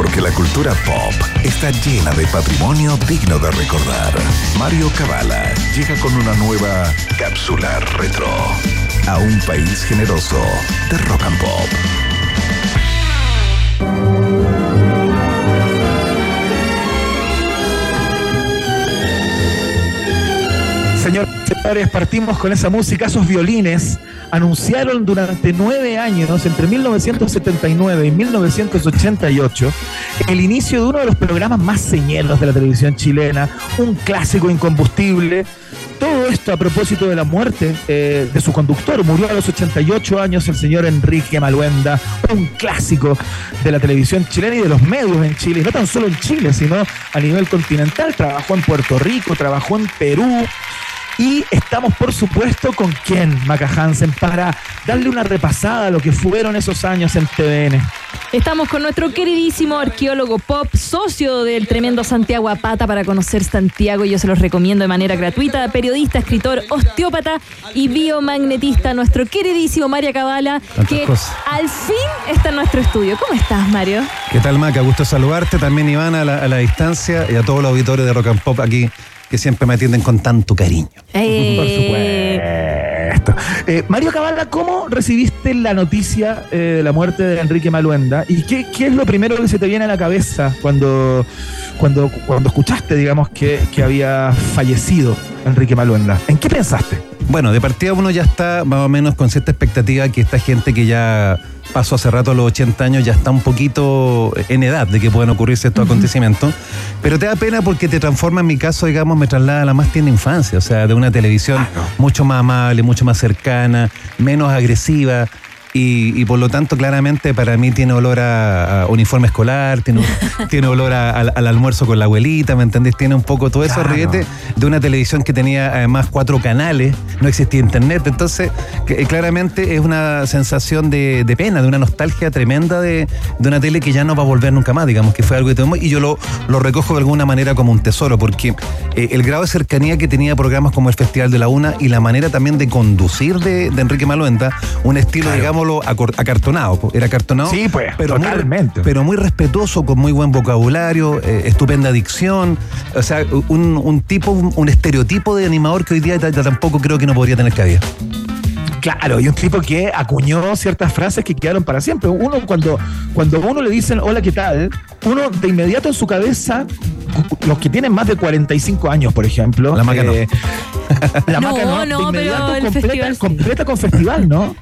Porque la cultura pop está llena de patrimonio digno de recordar. Mario Cavala llega con una nueva cápsula retro a un país generoso de rock and pop. Señores, partimos con esa música, esos violines anunciaron durante nueve años, entre 1979 y 1988, el inicio de uno de los programas más señeros de la televisión chilena, un clásico incombustible. Todo esto a propósito de la muerte eh, de su conductor. Murió a los 88 años el señor Enrique Maluenda, un clásico de la televisión chilena y de los medios en Chile. No tan solo en Chile, sino a nivel continental. Trabajó en Puerto Rico, trabajó en Perú. Y estamos, por supuesto, con quién, Maca Hansen, para darle una repasada a lo que fueron esos años en TVN. Estamos con nuestro queridísimo arqueólogo pop, socio del tremendo Santiago Apata para conocer Santiago. Yo se los recomiendo de manera gratuita. Periodista, escritor, osteópata y biomagnetista, nuestro queridísimo Mario Cabala, que cosas. al fin está en nuestro estudio. ¿Cómo estás, Mario? ¿Qué tal, Maca? Gusto saludarte también, Iván, a la, a la distancia y a todos los auditores de Rock and Pop aquí que siempre me atienden con tanto cariño. Eh, Por supuesto. Eh, Mario Cabala, ¿cómo recibiste la noticia eh, de la muerte de Enrique Maluenda? ¿Y qué, qué es lo primero que se te viene a la cabeza cuando, cuando, cuando escuchaste, digamos, que, que había fallecido Enrique Maluenda? ¿En qué pensaste? Bueno, de partida uno ya está más o menos con cierta expectativa que esta gente que ya pasó hace rato a los 80 años ya está un poquito en edad de que puedan ocurrirse estos acontecimientos. Pero te da pena porque te transforma, en mi caso, digamos, me traslada a la más tierna infancia, o sea, de una televisión mucho más amable, mucho más cercana, menos agresiva. Y, y por lo tanto, claramente para mí tiene olor a, a uniforme escolar, tiene, tiene olor a- al, al almuerzo con la abuelita, ¿me entendés? Tiene un poco todo eso riete de una televisión que tenía además cuatro canales, no existía internet. Entonces, que, eh, claramente es una sensación de, de pena, de una nostalgia tremenda de, de una tele que ya no va a volver nunca más, digamos, que fue algo que tuvimos. Y yo lo, lo recojo de alguna manera como un tesoro, porque eh, el grado de cercanía que tenía programas como el Festival de la Una y la manera también de conducir de, de Enrique Maluenda, un estilo, digámoslo, acartonado. Era acartonado. Sí, pues, pero muy- totalmente. pero muy respetuoso, con muy buen vocabulario, eh, estupenda dicción. O sea, un, un tipo, un, un estereotipo de animador que hoy día tampoco creo que no podría tener cabida. Claro, y un tipo que acuñó ciertas frases que quedaron para siempre. Uno, cuando, cuando a uno le dicen hola, ¿qué tal? Uno de inmediato en su cabeza, los que tienen más de 45 años, por ejemplo. La Maca no. La No, Maca no, no, de inmediato pero el completa, festival sí. completa con festival, ¿no?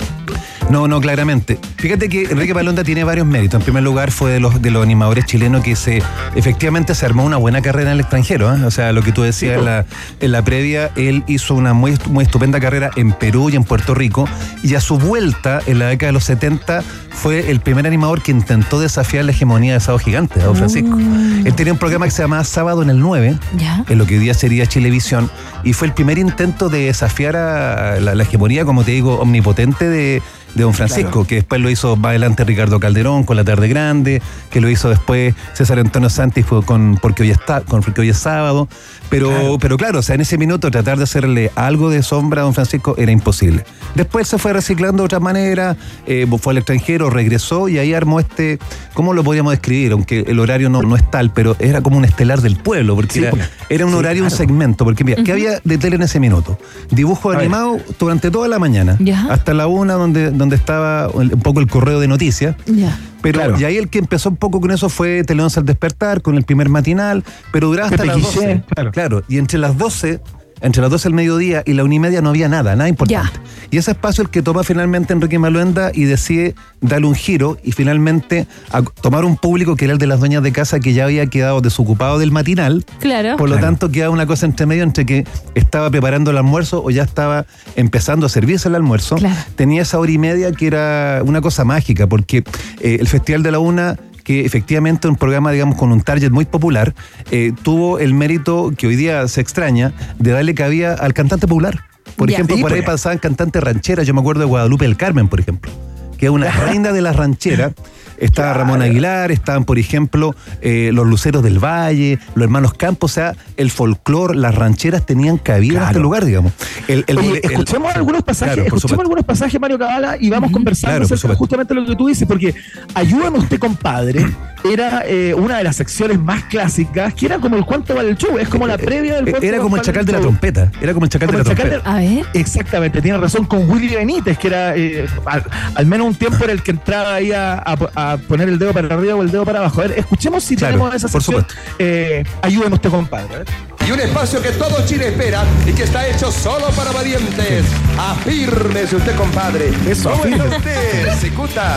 No, no, claramente. Fíjate que Enrique Palonda tiene varios méritos. En primer lugar, fue de los, de los animadores chilenos que se efectivamente se armó una buena carrera en el extranjero. ¿eh? O sea, lo que tú decías en, la, en la previa, él hizo una muy, muy estupenda carrera en Perú y en Puerto Rico. Y a su vuelta, en la década de los 70, fue el primer animador que intentó desafiar la hegemonía de Sábado Gigante, Don Francisco. Él tenía un programa que se llamaba Sábado en el 9, ¿Ya? en lo que hoy día sería Chilevisión, y fue el primer intento de desafiar a la, la hegemonía, como te digo, omnipotente de, de Don Francisco, Claro. que después lo hizo más adelante Ricardo Calderón con La Tarde Grande, que lo hizo después César Antonio Santis fue con Porque hoy está, con Porque hoy es sábado. Pero claro. pero claro, o sea, en ese minuto tratar de hacerle algo de sombra a Don Francisco era imposible. Después se fue reciclando de otra manera, eh, fue al extranjero, regresó y ahí armó este, ¿cómo lo podríamos describir? Aunque el horario no, no es tal, pero era como un estelar del pueblo, porque Sí, era, pues. era un Sí, horario, un segmento, porque mira, ¿qué había de tele en ese minuto? Dibujo A ver. animado durante toda la mañana, Ya. hasta la una, donde donde estaba un poco el correo de noticias. Ya. Pero Claro. y ahí el que empezó un poco con eso fue Teleón al despertar, con el primer matinal, pero duraba hasta las Guillé, 12. claro. Claro, y entre las 12, entre las 12 del mediodía y la una y media no había nada, nada importante. Y ese espacio el que toma finalmente Enrique Maluenda y decide darle un giro y finalmente a- tomar un público que era el de las dueñas de casa que ya había quedado desocupado del matinal. Claro. Por lo tanto, queda una cosa entre medio entre que estaba preparando el almuerzo o ya estaba empezando a servirse el almuerzo. Claro. Tenía esa hora y media que era una cosa mágica, porque eh, el Festival de la Una que efectivamente un programa, digamos, con un target muy popular, eh, tuvo el mérito que hoy día se extraña de darle cabida al cantante popular. Por ejemplo, Sí, por ahí pues. pasaban cantantes rancheras, yo me acuerdo de Guadalupe del Carmen, por ejemplo, que es una reina de las rancheras. Estaba Ramón Aguilar, estaban, por ejemplo, eh, los Luceros del Valle, los Hermanos Campos, o sea, el folclore, las rancheras tenían cabida en Claro. este lugar, digamos. El- el- Oye, el- escuchemos algunos pasajes, Claro, escuchemos algunos pasajes, Mario Cabala, y vamos conversando Claro, acerca justamente lo que tú dices, porque Ayúdame usted, compadre, era eh, una de las secciones más clásicas, que era como el cuánto vale el show, es como la previa del cuánto Eh, Era como el chacal de la trompeta. Era como el chacal de la chacal trompeta. A ver. Exactamente, tiene razón con Willy Benítez, que era eh, al, al menos un tiempo era el que entraba ahí a, a- a poner el dedo para arriba o el dedo para abajo. A ver, escuchemos si Claro, tenemos esa por sección. supuesto. Eh, usted, compadre. a ver. Y un espacio que todo Chile espera y que está hecho solo para valientes. Afírmese usted, compadre. Eso, ¿Cómo está usted, Cicuta?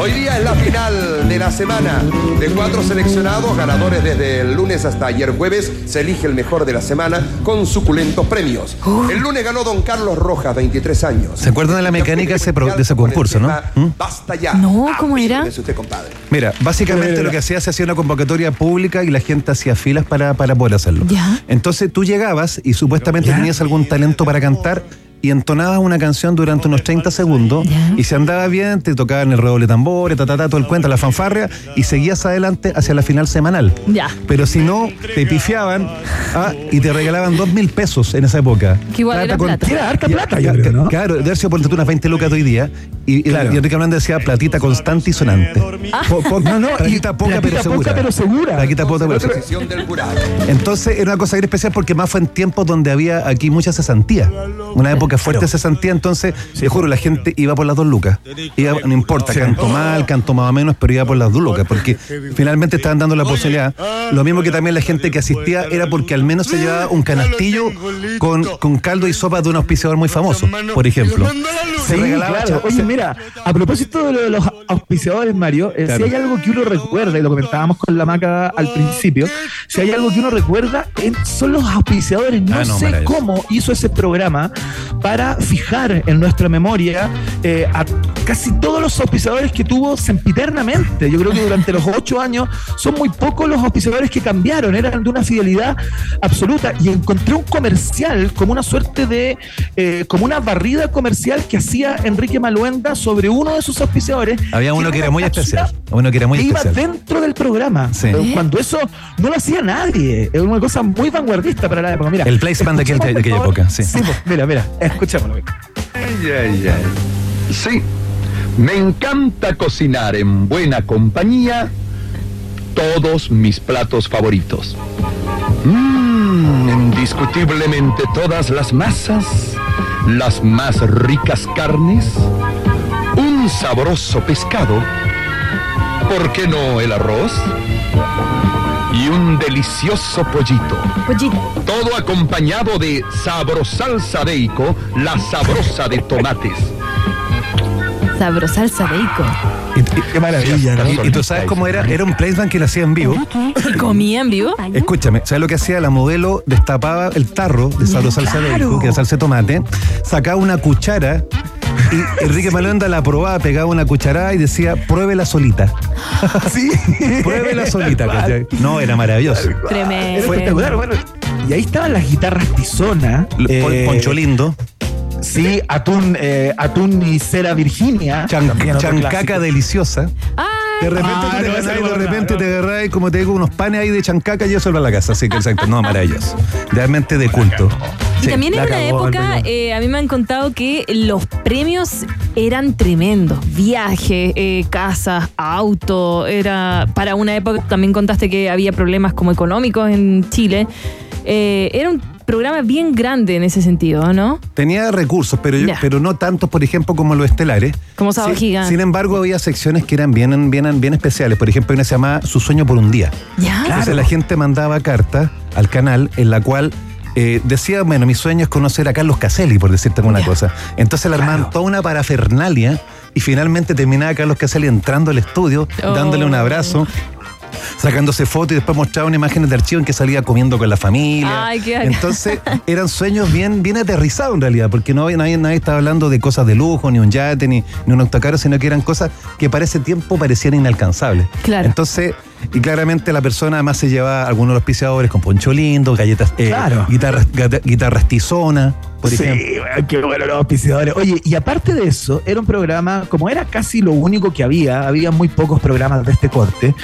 Hoy día es la final de la semana. De cuatro seleccionados, ganadores desde el lunes hasta ayer jueves, se elige el mejor de la semana con suculentos premios. El lunes ganó don Carlos Rojas, 23 años. ¿Se acuerdan de la mecánica de ese, pro- de ese concurso, no? ¿Mm? Basta ya. No, ¿cómo era? Afírmese usted, compadre. Mira, básicamente lo que hacía se hacía una convocatoria pública y la gente hacía filas para, para poder hacerlo. Ya. Entonces tú llegabas y supuestamente Ya. tenías algún talento para cantar y entonabas una canción durante unos 30 segundos Ya. y si andaba bien te tocaban el redoble de tambores, ta, ta, ta, todo el cuento, la fanfarria y seguías adelante hacia la final semanal. Ya. Pero si no, te pifiaban ah, y te regalaban dos mil pesos en esa época. Que igual era plata. Era harta Ya, plata, yo ya, creo, ¿no? Claro, de haber sido tú unas 20 lucas de hoy día. Y, Claro. y Enrique Hernández decía platita constante y sonante. Po- po- No, no, y platita poca, platita pero poca, segura. pero segura. Platita poca, pero segura. Entonces era una cosa bien especial porque más fue en tiempos donde había aquí mucha cesantía. Una época fuerte de cesantía, entonces, te juro, la gente iba por las dos lucas. Iba, no importa, canto mal, canto más o menos, pero iba por las dos lucas, porque finalmente estaban dando la posibilidad. Lo mismo que también la gente que asistía era porque al menos se llevaba un canastillo con, con caldo y sopa de un auspiciador muy famoso, por ejemplo. Se Sí, regalaba claro. Oye, mira, a propósito de lo de los auspiciadores, Mario, eh, Claro. si hay algo que uno recuerda, y lo comentábamos con la maca al principio, si hay algo que uno recuerda, eh, son los auspiciadores. No, Ah, no, sé cómo hizo ese programa para fijar en nuestra memoria eh, a casi todos los auspiciadores que tuvo sempiternamente. Yo creo que durante los ocho años son muy pocos los auspiciadores que cambiaron, eran de una fidelidad absoluta. Y encontré un comercial como una suerte de, eh, como una barrida comercial que hacía Enrique Sobre uno de sus auspiciadores. Había uno que era muy especial. Uno que era muy que iba especial. dentro del programa. Sí. Eh, Cuando eso no lo hacía nadie. Es una cosa muy vanguardista para la época. Mira, El placement de, aquel- de aquella favor. época, sí. pues, mira, mira, escuchémoslo. Ay, ay, ay. Sí, me encanta cocinar en buena compañía todos mis platos favoritos. Mmm, indiscutiblemente todas las masas, las más ricas carnes, un sabroso pescado, ¿por qué no el arroz? Y un delicioso pollito. Pollito. Todo acompañado de sabrosalsa beico, la sabrosa de tomates. Sabrosalsa bacon. Qué maravilla, ¿no? Y, y tú sabes cómo era, era un placement que lo hacía en vivo. ¿Y comía en vivo? Escúchame, ¿sabes lo que hacía? La modelo destapaba el tarro de sabro salsa de claro. bacon, que era salsa de tomate, sacaba una cuchara y Enrique Malonda la probaba, pegaba una cucharada y decía, pruébela solita. Sí. Pruébela solita, ¿cachai? No, era maravilloso. Tremendo. espectacular, bueno. Y ahí estaban las guitarras tizonas. Pon- eh, Poncho Lindo, Sí, atún, eh, atún y cera Virginia. chan- chancaca clásico. deliciosa. Ah, De repente Ah, te no, de repente no. te agarrás y como te digo, unos panes ahí de chancaca y eso va a la casa. Así que exacto, no, maravilloso. Realmente de culto. Y Sí. también en una época, eh, a mí me han contado que los premios eran tremendos. Viajes, eh, casas, auto. Era para una época, también contaste que había problemas como económicos en Chile. Eh, era un programa bien grande en ese sentido, ¿no? Tenía recursos, pero, yo- pero no tantos, por ejemplo, como los estelares. Como Sábado Sin- Gigante. Sin embargo, había secciones que eran bien, bien, bien especiales. Por ejemplo, una se llamaba Su sueño por un día. Ya. Entonces la gente mandaba cartas al canal en la cual eh, decía, bueno, mi sueño es conocer a Carlos Caselli, por decirte alguna cosa. Entonces le armaban toda una parafernalia y finalmente terminaba Carlos Caselli entrando al estudio, Oh. dándole un abrazo. Sacándose fotos y después mostraban imágenes de archivo en que salía comiendo con la familia. Ay, qué. Entonces eran sueños bien, bien aterrizados en realidad, porque no había- nadie, nadie estaba hablando de cosas de lujo, ni un yate, ni, ni un autocaro, sino que eran cosas que para ese tiempo parecían inalcanzables. Claro. Entonces, y claramente la persona además se llevaba algunos de los auspiciadores con poncho lindo, galletas, eh, Claro. guitarras, guitarras tizona, por sí, ejemplo. qué bueno los auspiciadores. Oye, y aparte de eso, era un programa, como era casi lo único que había, había muy pocos programas de este corte.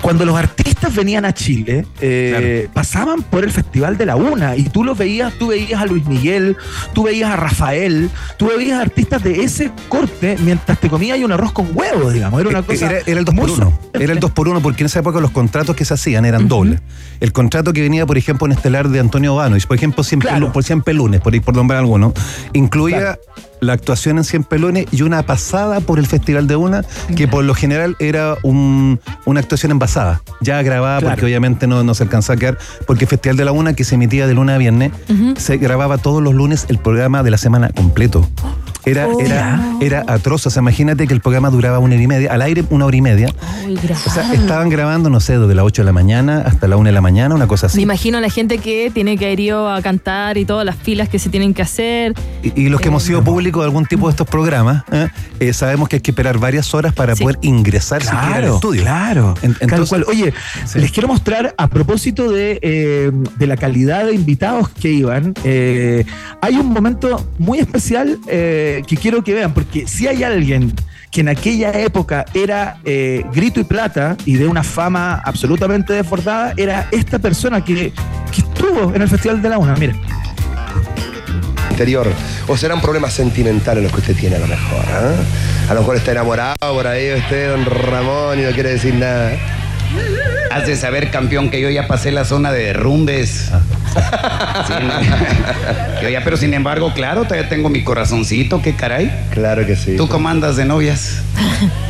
Cuando los artistas venían a Chile, eh, pasaban por el Festival de la Una y tú los veías, tú veías a Luis Miguel, tú veías a Rafael, tú veías a artistas de ese corte mientras te comías un arroz con huevo, digamos. Era una cosa. Era, era el 2 por 1 Era el 2 por 1 porque en esa época los contratos que se hacían eran dobles. El contrato que venía, por ejemplo, en Estelar de Antonio Banos, por ejemplo, siempre, Claro. por siempre lunes, por, por nombrar alguno, incluía la actuación en Siempre lunes y una pasada por el Festival de Una, que por lo general era un- una actuación envasada, ya grabada, Claro. porque obviamente no, no se alcanzaba a quedar, porque el Festival de la Una, que se emitía de lunes a viernes, se grababa todos los lunes el programa de la semana completo. Era, Oh. era, era atroz. O sea, imagínate que el programa duraba una hora y media, al aire una hora y media. O sea, estaban grabando, no sé, desde las 8 de la mañana hasta la 1 de la mañana, una cosa Me así. imagino a la gente que tiene que ido a cantar y todas las filas que se tienen que hacer. Y, y los que hemos sido públicos de algún tipo de estos programas, ¿eh? Eh, sabemos que hay que esperar varias horas para Sí. poder ingresar siquiera al Claro, estudio. claro. En- Tal entonces- cual. Oye, Sí. les quiero mostrar a propósito de, eh, de la calidad de invitados que iban. hay un momento muy especial que quiero que vean, porque si hay alguien que en aquella época era eh, grito y plata y de una fama absolutamente desbordada, era esta persona que, que estuvo en el Festival de la Una. Mira. Interior. O serán problemas sentimentales los que usted tiene a lo mejor. ¿ah? A lo mejor está enamorado por ahí usted, don Ramón, y no quiere decir nada. Has de saber, campeón, que yo ya pasé la zona de derrumbes. Sí, no. Yo ya, pero sin embargo, claro, todavía tengo mi corazoncito, qué caray. Claro que sí. ¿Tú cómo andas de novias?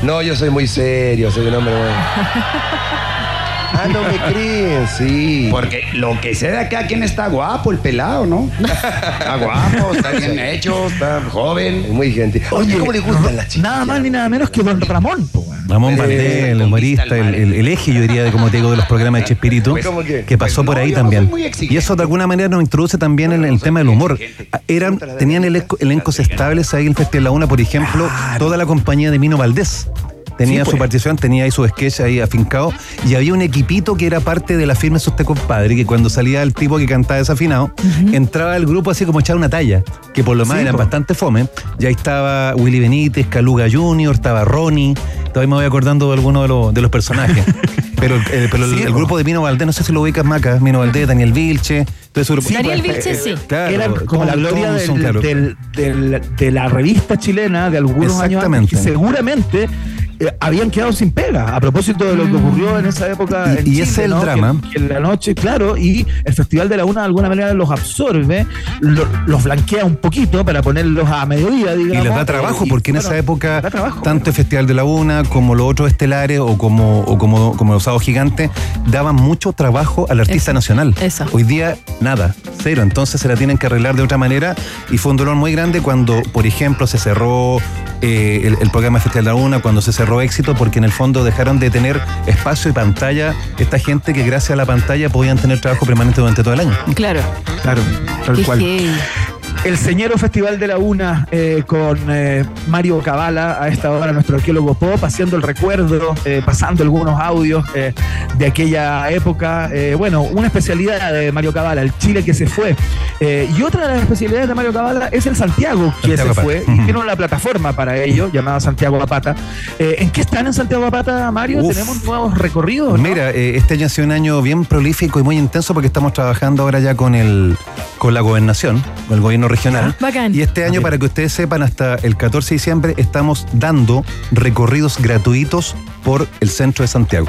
No, yo soy muy serio, soy un hombre muy... Ah, no me creen, sí. Porque lo que sé de acá, ¿quién está guapo? El pelado, ¿no? Está guapo, está bien hecho, está joven. Muy gentil. Oye, ¿cómo le gustan las chicas? Nada más ni nada menos que don Ramón. po. Ramón Valdés, el conquista humorista, el el, el- el eje, yo diría, de como te digo, de los programas de Chespirito, ¿Cómo que? que pasó Pues por no, ahí también. y eso de alguna manera nos introduce también en el tema del humor. Ah, Eran, tenían elenco- elencos estables ahí en el Festival La Una, por ejemplo, toda la compañía de Mino Valdés. Tenía Sí, su pues. participación, tenía ahí su sketch ahí afincado y había un equipito que era parte de la firma de usted compadre, que cuando salía el tipo que cantaba desafinado, entraba el grupo así como echar una talla, que por lo más Sí, eran po. bastante fome. Y ahí estaba Willy Benítez, Caluga Jr., estaba Ronnie, todavía me voy acordando de algunos de los, de los personajes. pero el, pero el- Sí, el po. grupo de Mino Valdés, no sé si lo ubicas Maca, Mino Valdés, Daniel Vilche, todo ese grupo. Daniel pues, Vilche, sí. Claro, Eran como la gloria del- Thompson, claro. del- del- de la revista chilena de algunos años antes, que seguramente eh, habían quedado sin pega a propósito de lo que ocurrió en esa época. Y- en y Chile, ese es el ¿no? drama. Que, que en la noche, claro, y el Festival de la Una de alguna manera los absorbe, lo- los blanquea un poquito para ponerlos a mediodía, Y digamos. les da trabajo, y, porque en bueno, esa época, trabajo, tanto el Festival de la Una como los otros estelares o como, o como, como los Sábados Gigantes, daban mucho trabajo al artista Eso, nacional. eso. Hoy día, nada, cero. Entonces se la tienen que arreglar de otra manera y fue un dolor muy grande cuando, por ejemplo, se cerró eh, el, el programa Festival de la Una, cuando se cerró Éxito, porque en el fondo dejaron de tener espacio y pantalla esta gente que gracias a la pantalla podían tener trabajo permanente durante todo el año. Claro. Claro, tal Qué cual. El Señero Festival de la Una eh, con eh, Mario Cabala, a esta hora nuestro arqueólogo pop, haciendo el recuerdo, eh, pasando algunos audios de aquella época. Bueno, una especialidad de Mario Cabala, el Chile que se fue. Y otra de las especialidades de Mario Cabala es el Santiago que Santiago se Apata. fue. Y tiene una plataforma para ello, llamada Santiago Apata. ¿En qué están en Santiago Apata, Mario? Uf. ¿Tenemos nuevos recorridos? Mira, este año ha sido un año bien prolífico y muy intenso porque estamos trabajando ahora ya con el con la gobernación, con el gobierno regional. Bacán. Y este año, para que ustedes sepan, hasta el 14 de diciembre estamos dando recorridos gratuitos por el centro de Santiago.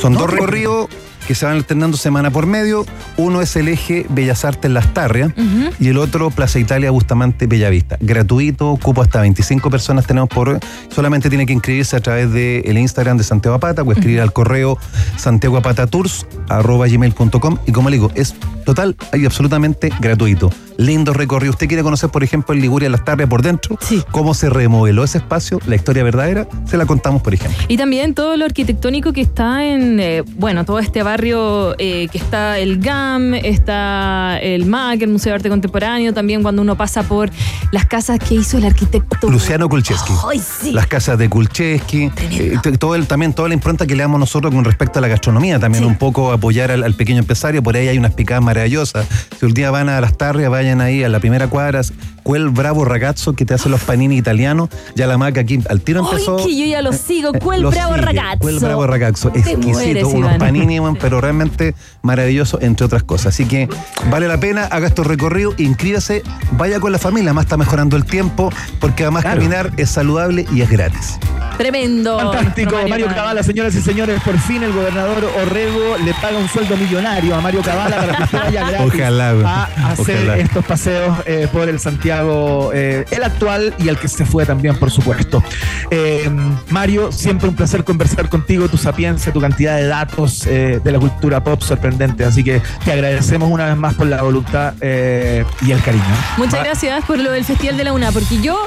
Son No, dos recorridos que se van alternando semana por medio. Uno es el eje Bellas Artes Las Tarrias y el otro Plaza Italia Bustamante Bellavista. Gratuito, cupo hasta 25 personas tenemos por solamente tiene que inscribirse a través del Instagram de Santiago Apata o escribir al correo santiagoapatatours@gmail.com y como le digo, es total y absolutamente gratuito. Lindo recorrido. ¿Usted quiere conocer, por ejemplo, en Liguria Las Tarrias por dentro? ¿Cómo se remodeló ese espacio? La historia verdadera, se la contamos, por ejemplo. Y también todo lo arquitectónico que está en, eh, bueno, todo este barrio eh, que está el GAM, está el MAC, el Museo de Arte Contemporáneo, también cuando uno pasa por las casas que hizo el arquitecto. Luciano Kulczewski. ¡Ay, sí! Las casas de Kulczewski. eh, todo el, también toda la impronta que le damos nosotros con respecto a la gastronomía. También un poco apoyar al, al pequeño empresario. Por ahí hay unas picadas maravillosas. Si un día van a las tarrias, vayan ahí a la primera cuadra. Cuel Bravo Ragazzo que te hace los panini italianos. Ya la maca aquí al tiro ¡Ay, empezó. que yo ya lo sigo! ¡Cuel Lo bravo sigue, ragazzo! Cuel Bravo Ragazzo. Exquisito. mueres, unos Iván. panini, pero realmente maravilloso, entre otras cosas. Así que vale la pena, haga estos recorridos, inscríbase, vaya con la familia. Además está mejorando el tiempo porque además caminar es saludable y es gratis. Tremendo. Fantástico, Mario Cabal. Cabala, señoras y señores, por fin el gobernador Orrego le paga un sueldo millonario a Mario Cabala para que se vaya gratis Ojalá, a hacer Ojalá. estos paseos eh, por el Santiago, eh, el actual y el que se fue también, por supuesto. Eh, Mario, siempre un placer conversar contigo, tu sapiencia, tu cantidad de datos eh, de la cultura pop sorprendente, así que te agradecemos una vez más por la voluntad eh, y el cariño. Muchas Va- gracias por lo del Festival de la UNA, porque yo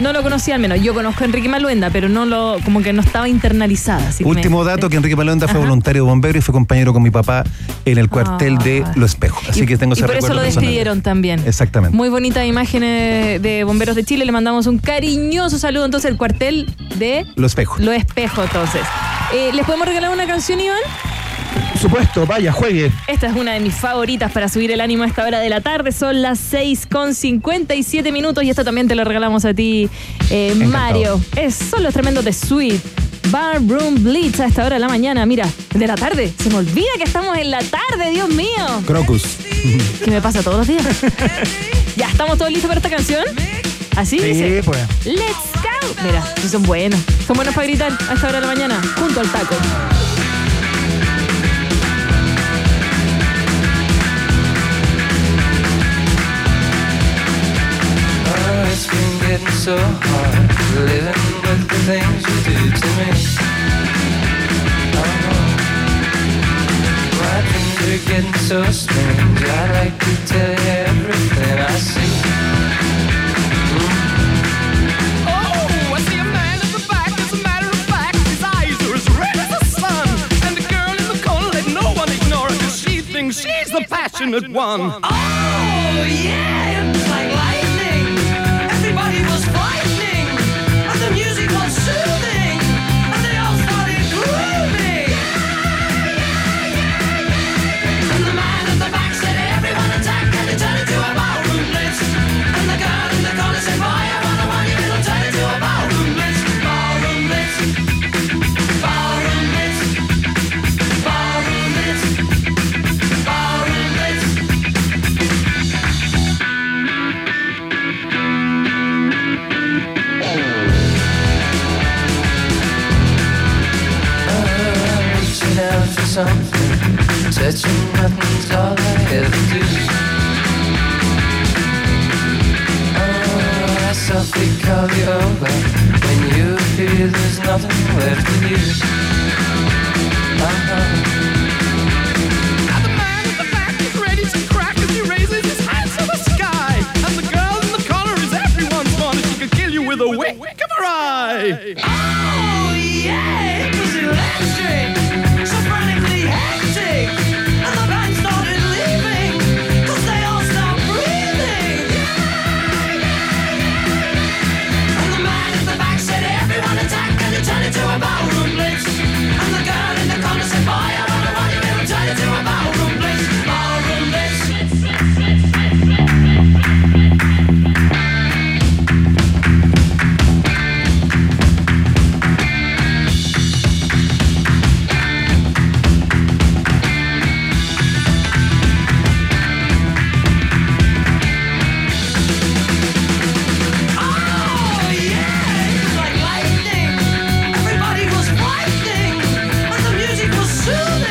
no lo conocía al menos. Yo conozco a Enrique Maluenda, pero no lo, como que no estaba internalizada. así que Último me- dato, que Enrique Palonda fue voluntario de bombero y fue compañero con mi papá en el cuartel de Ah. Los Espejos. Así y, que tengo y ese por eso lo personal. despidieron también. Exactamente. Muy bonitas imágenes de Bomberos de Chile. Le mandamos un cariñoso saludo entonces al cuartel de Los Espejos. Lo Espejo, entonces. Eh, ¿Les podemos regalar una canción, Iván? Por supuesto, vaya, juegue. Esta es una de mis favoritas para subir el ánimo a esta hora de la tarde. Son las 6 con 57 minutos y esta también te la regalamos a ti, eh. Mario. Es, son los tremendos de Sweet. Bar Room Blitz a esta hora de la mañana. Mira, de la tarde. Se me olvida que estamos en la tarde, Dios mío. Crocus. ¿Qué me pasa todos los días? ya, ¿estamos todos listos para esta canción? ¿Así Sí, dice? pues. Let's go. Mira, son buenos. Son buenos para gritar a esta hora de la mañana, junto al taco. It's been getting so hard living with the things you do to me. My dreams are getting so strange. I'd like to tell you everything I see. Oh, I see a man in the back. As a matter of fact, his eyes are as red as the sun. And the girl in the corner, let no one ignore her, 'cause she thinks she's the passionate one. Oh, yeah,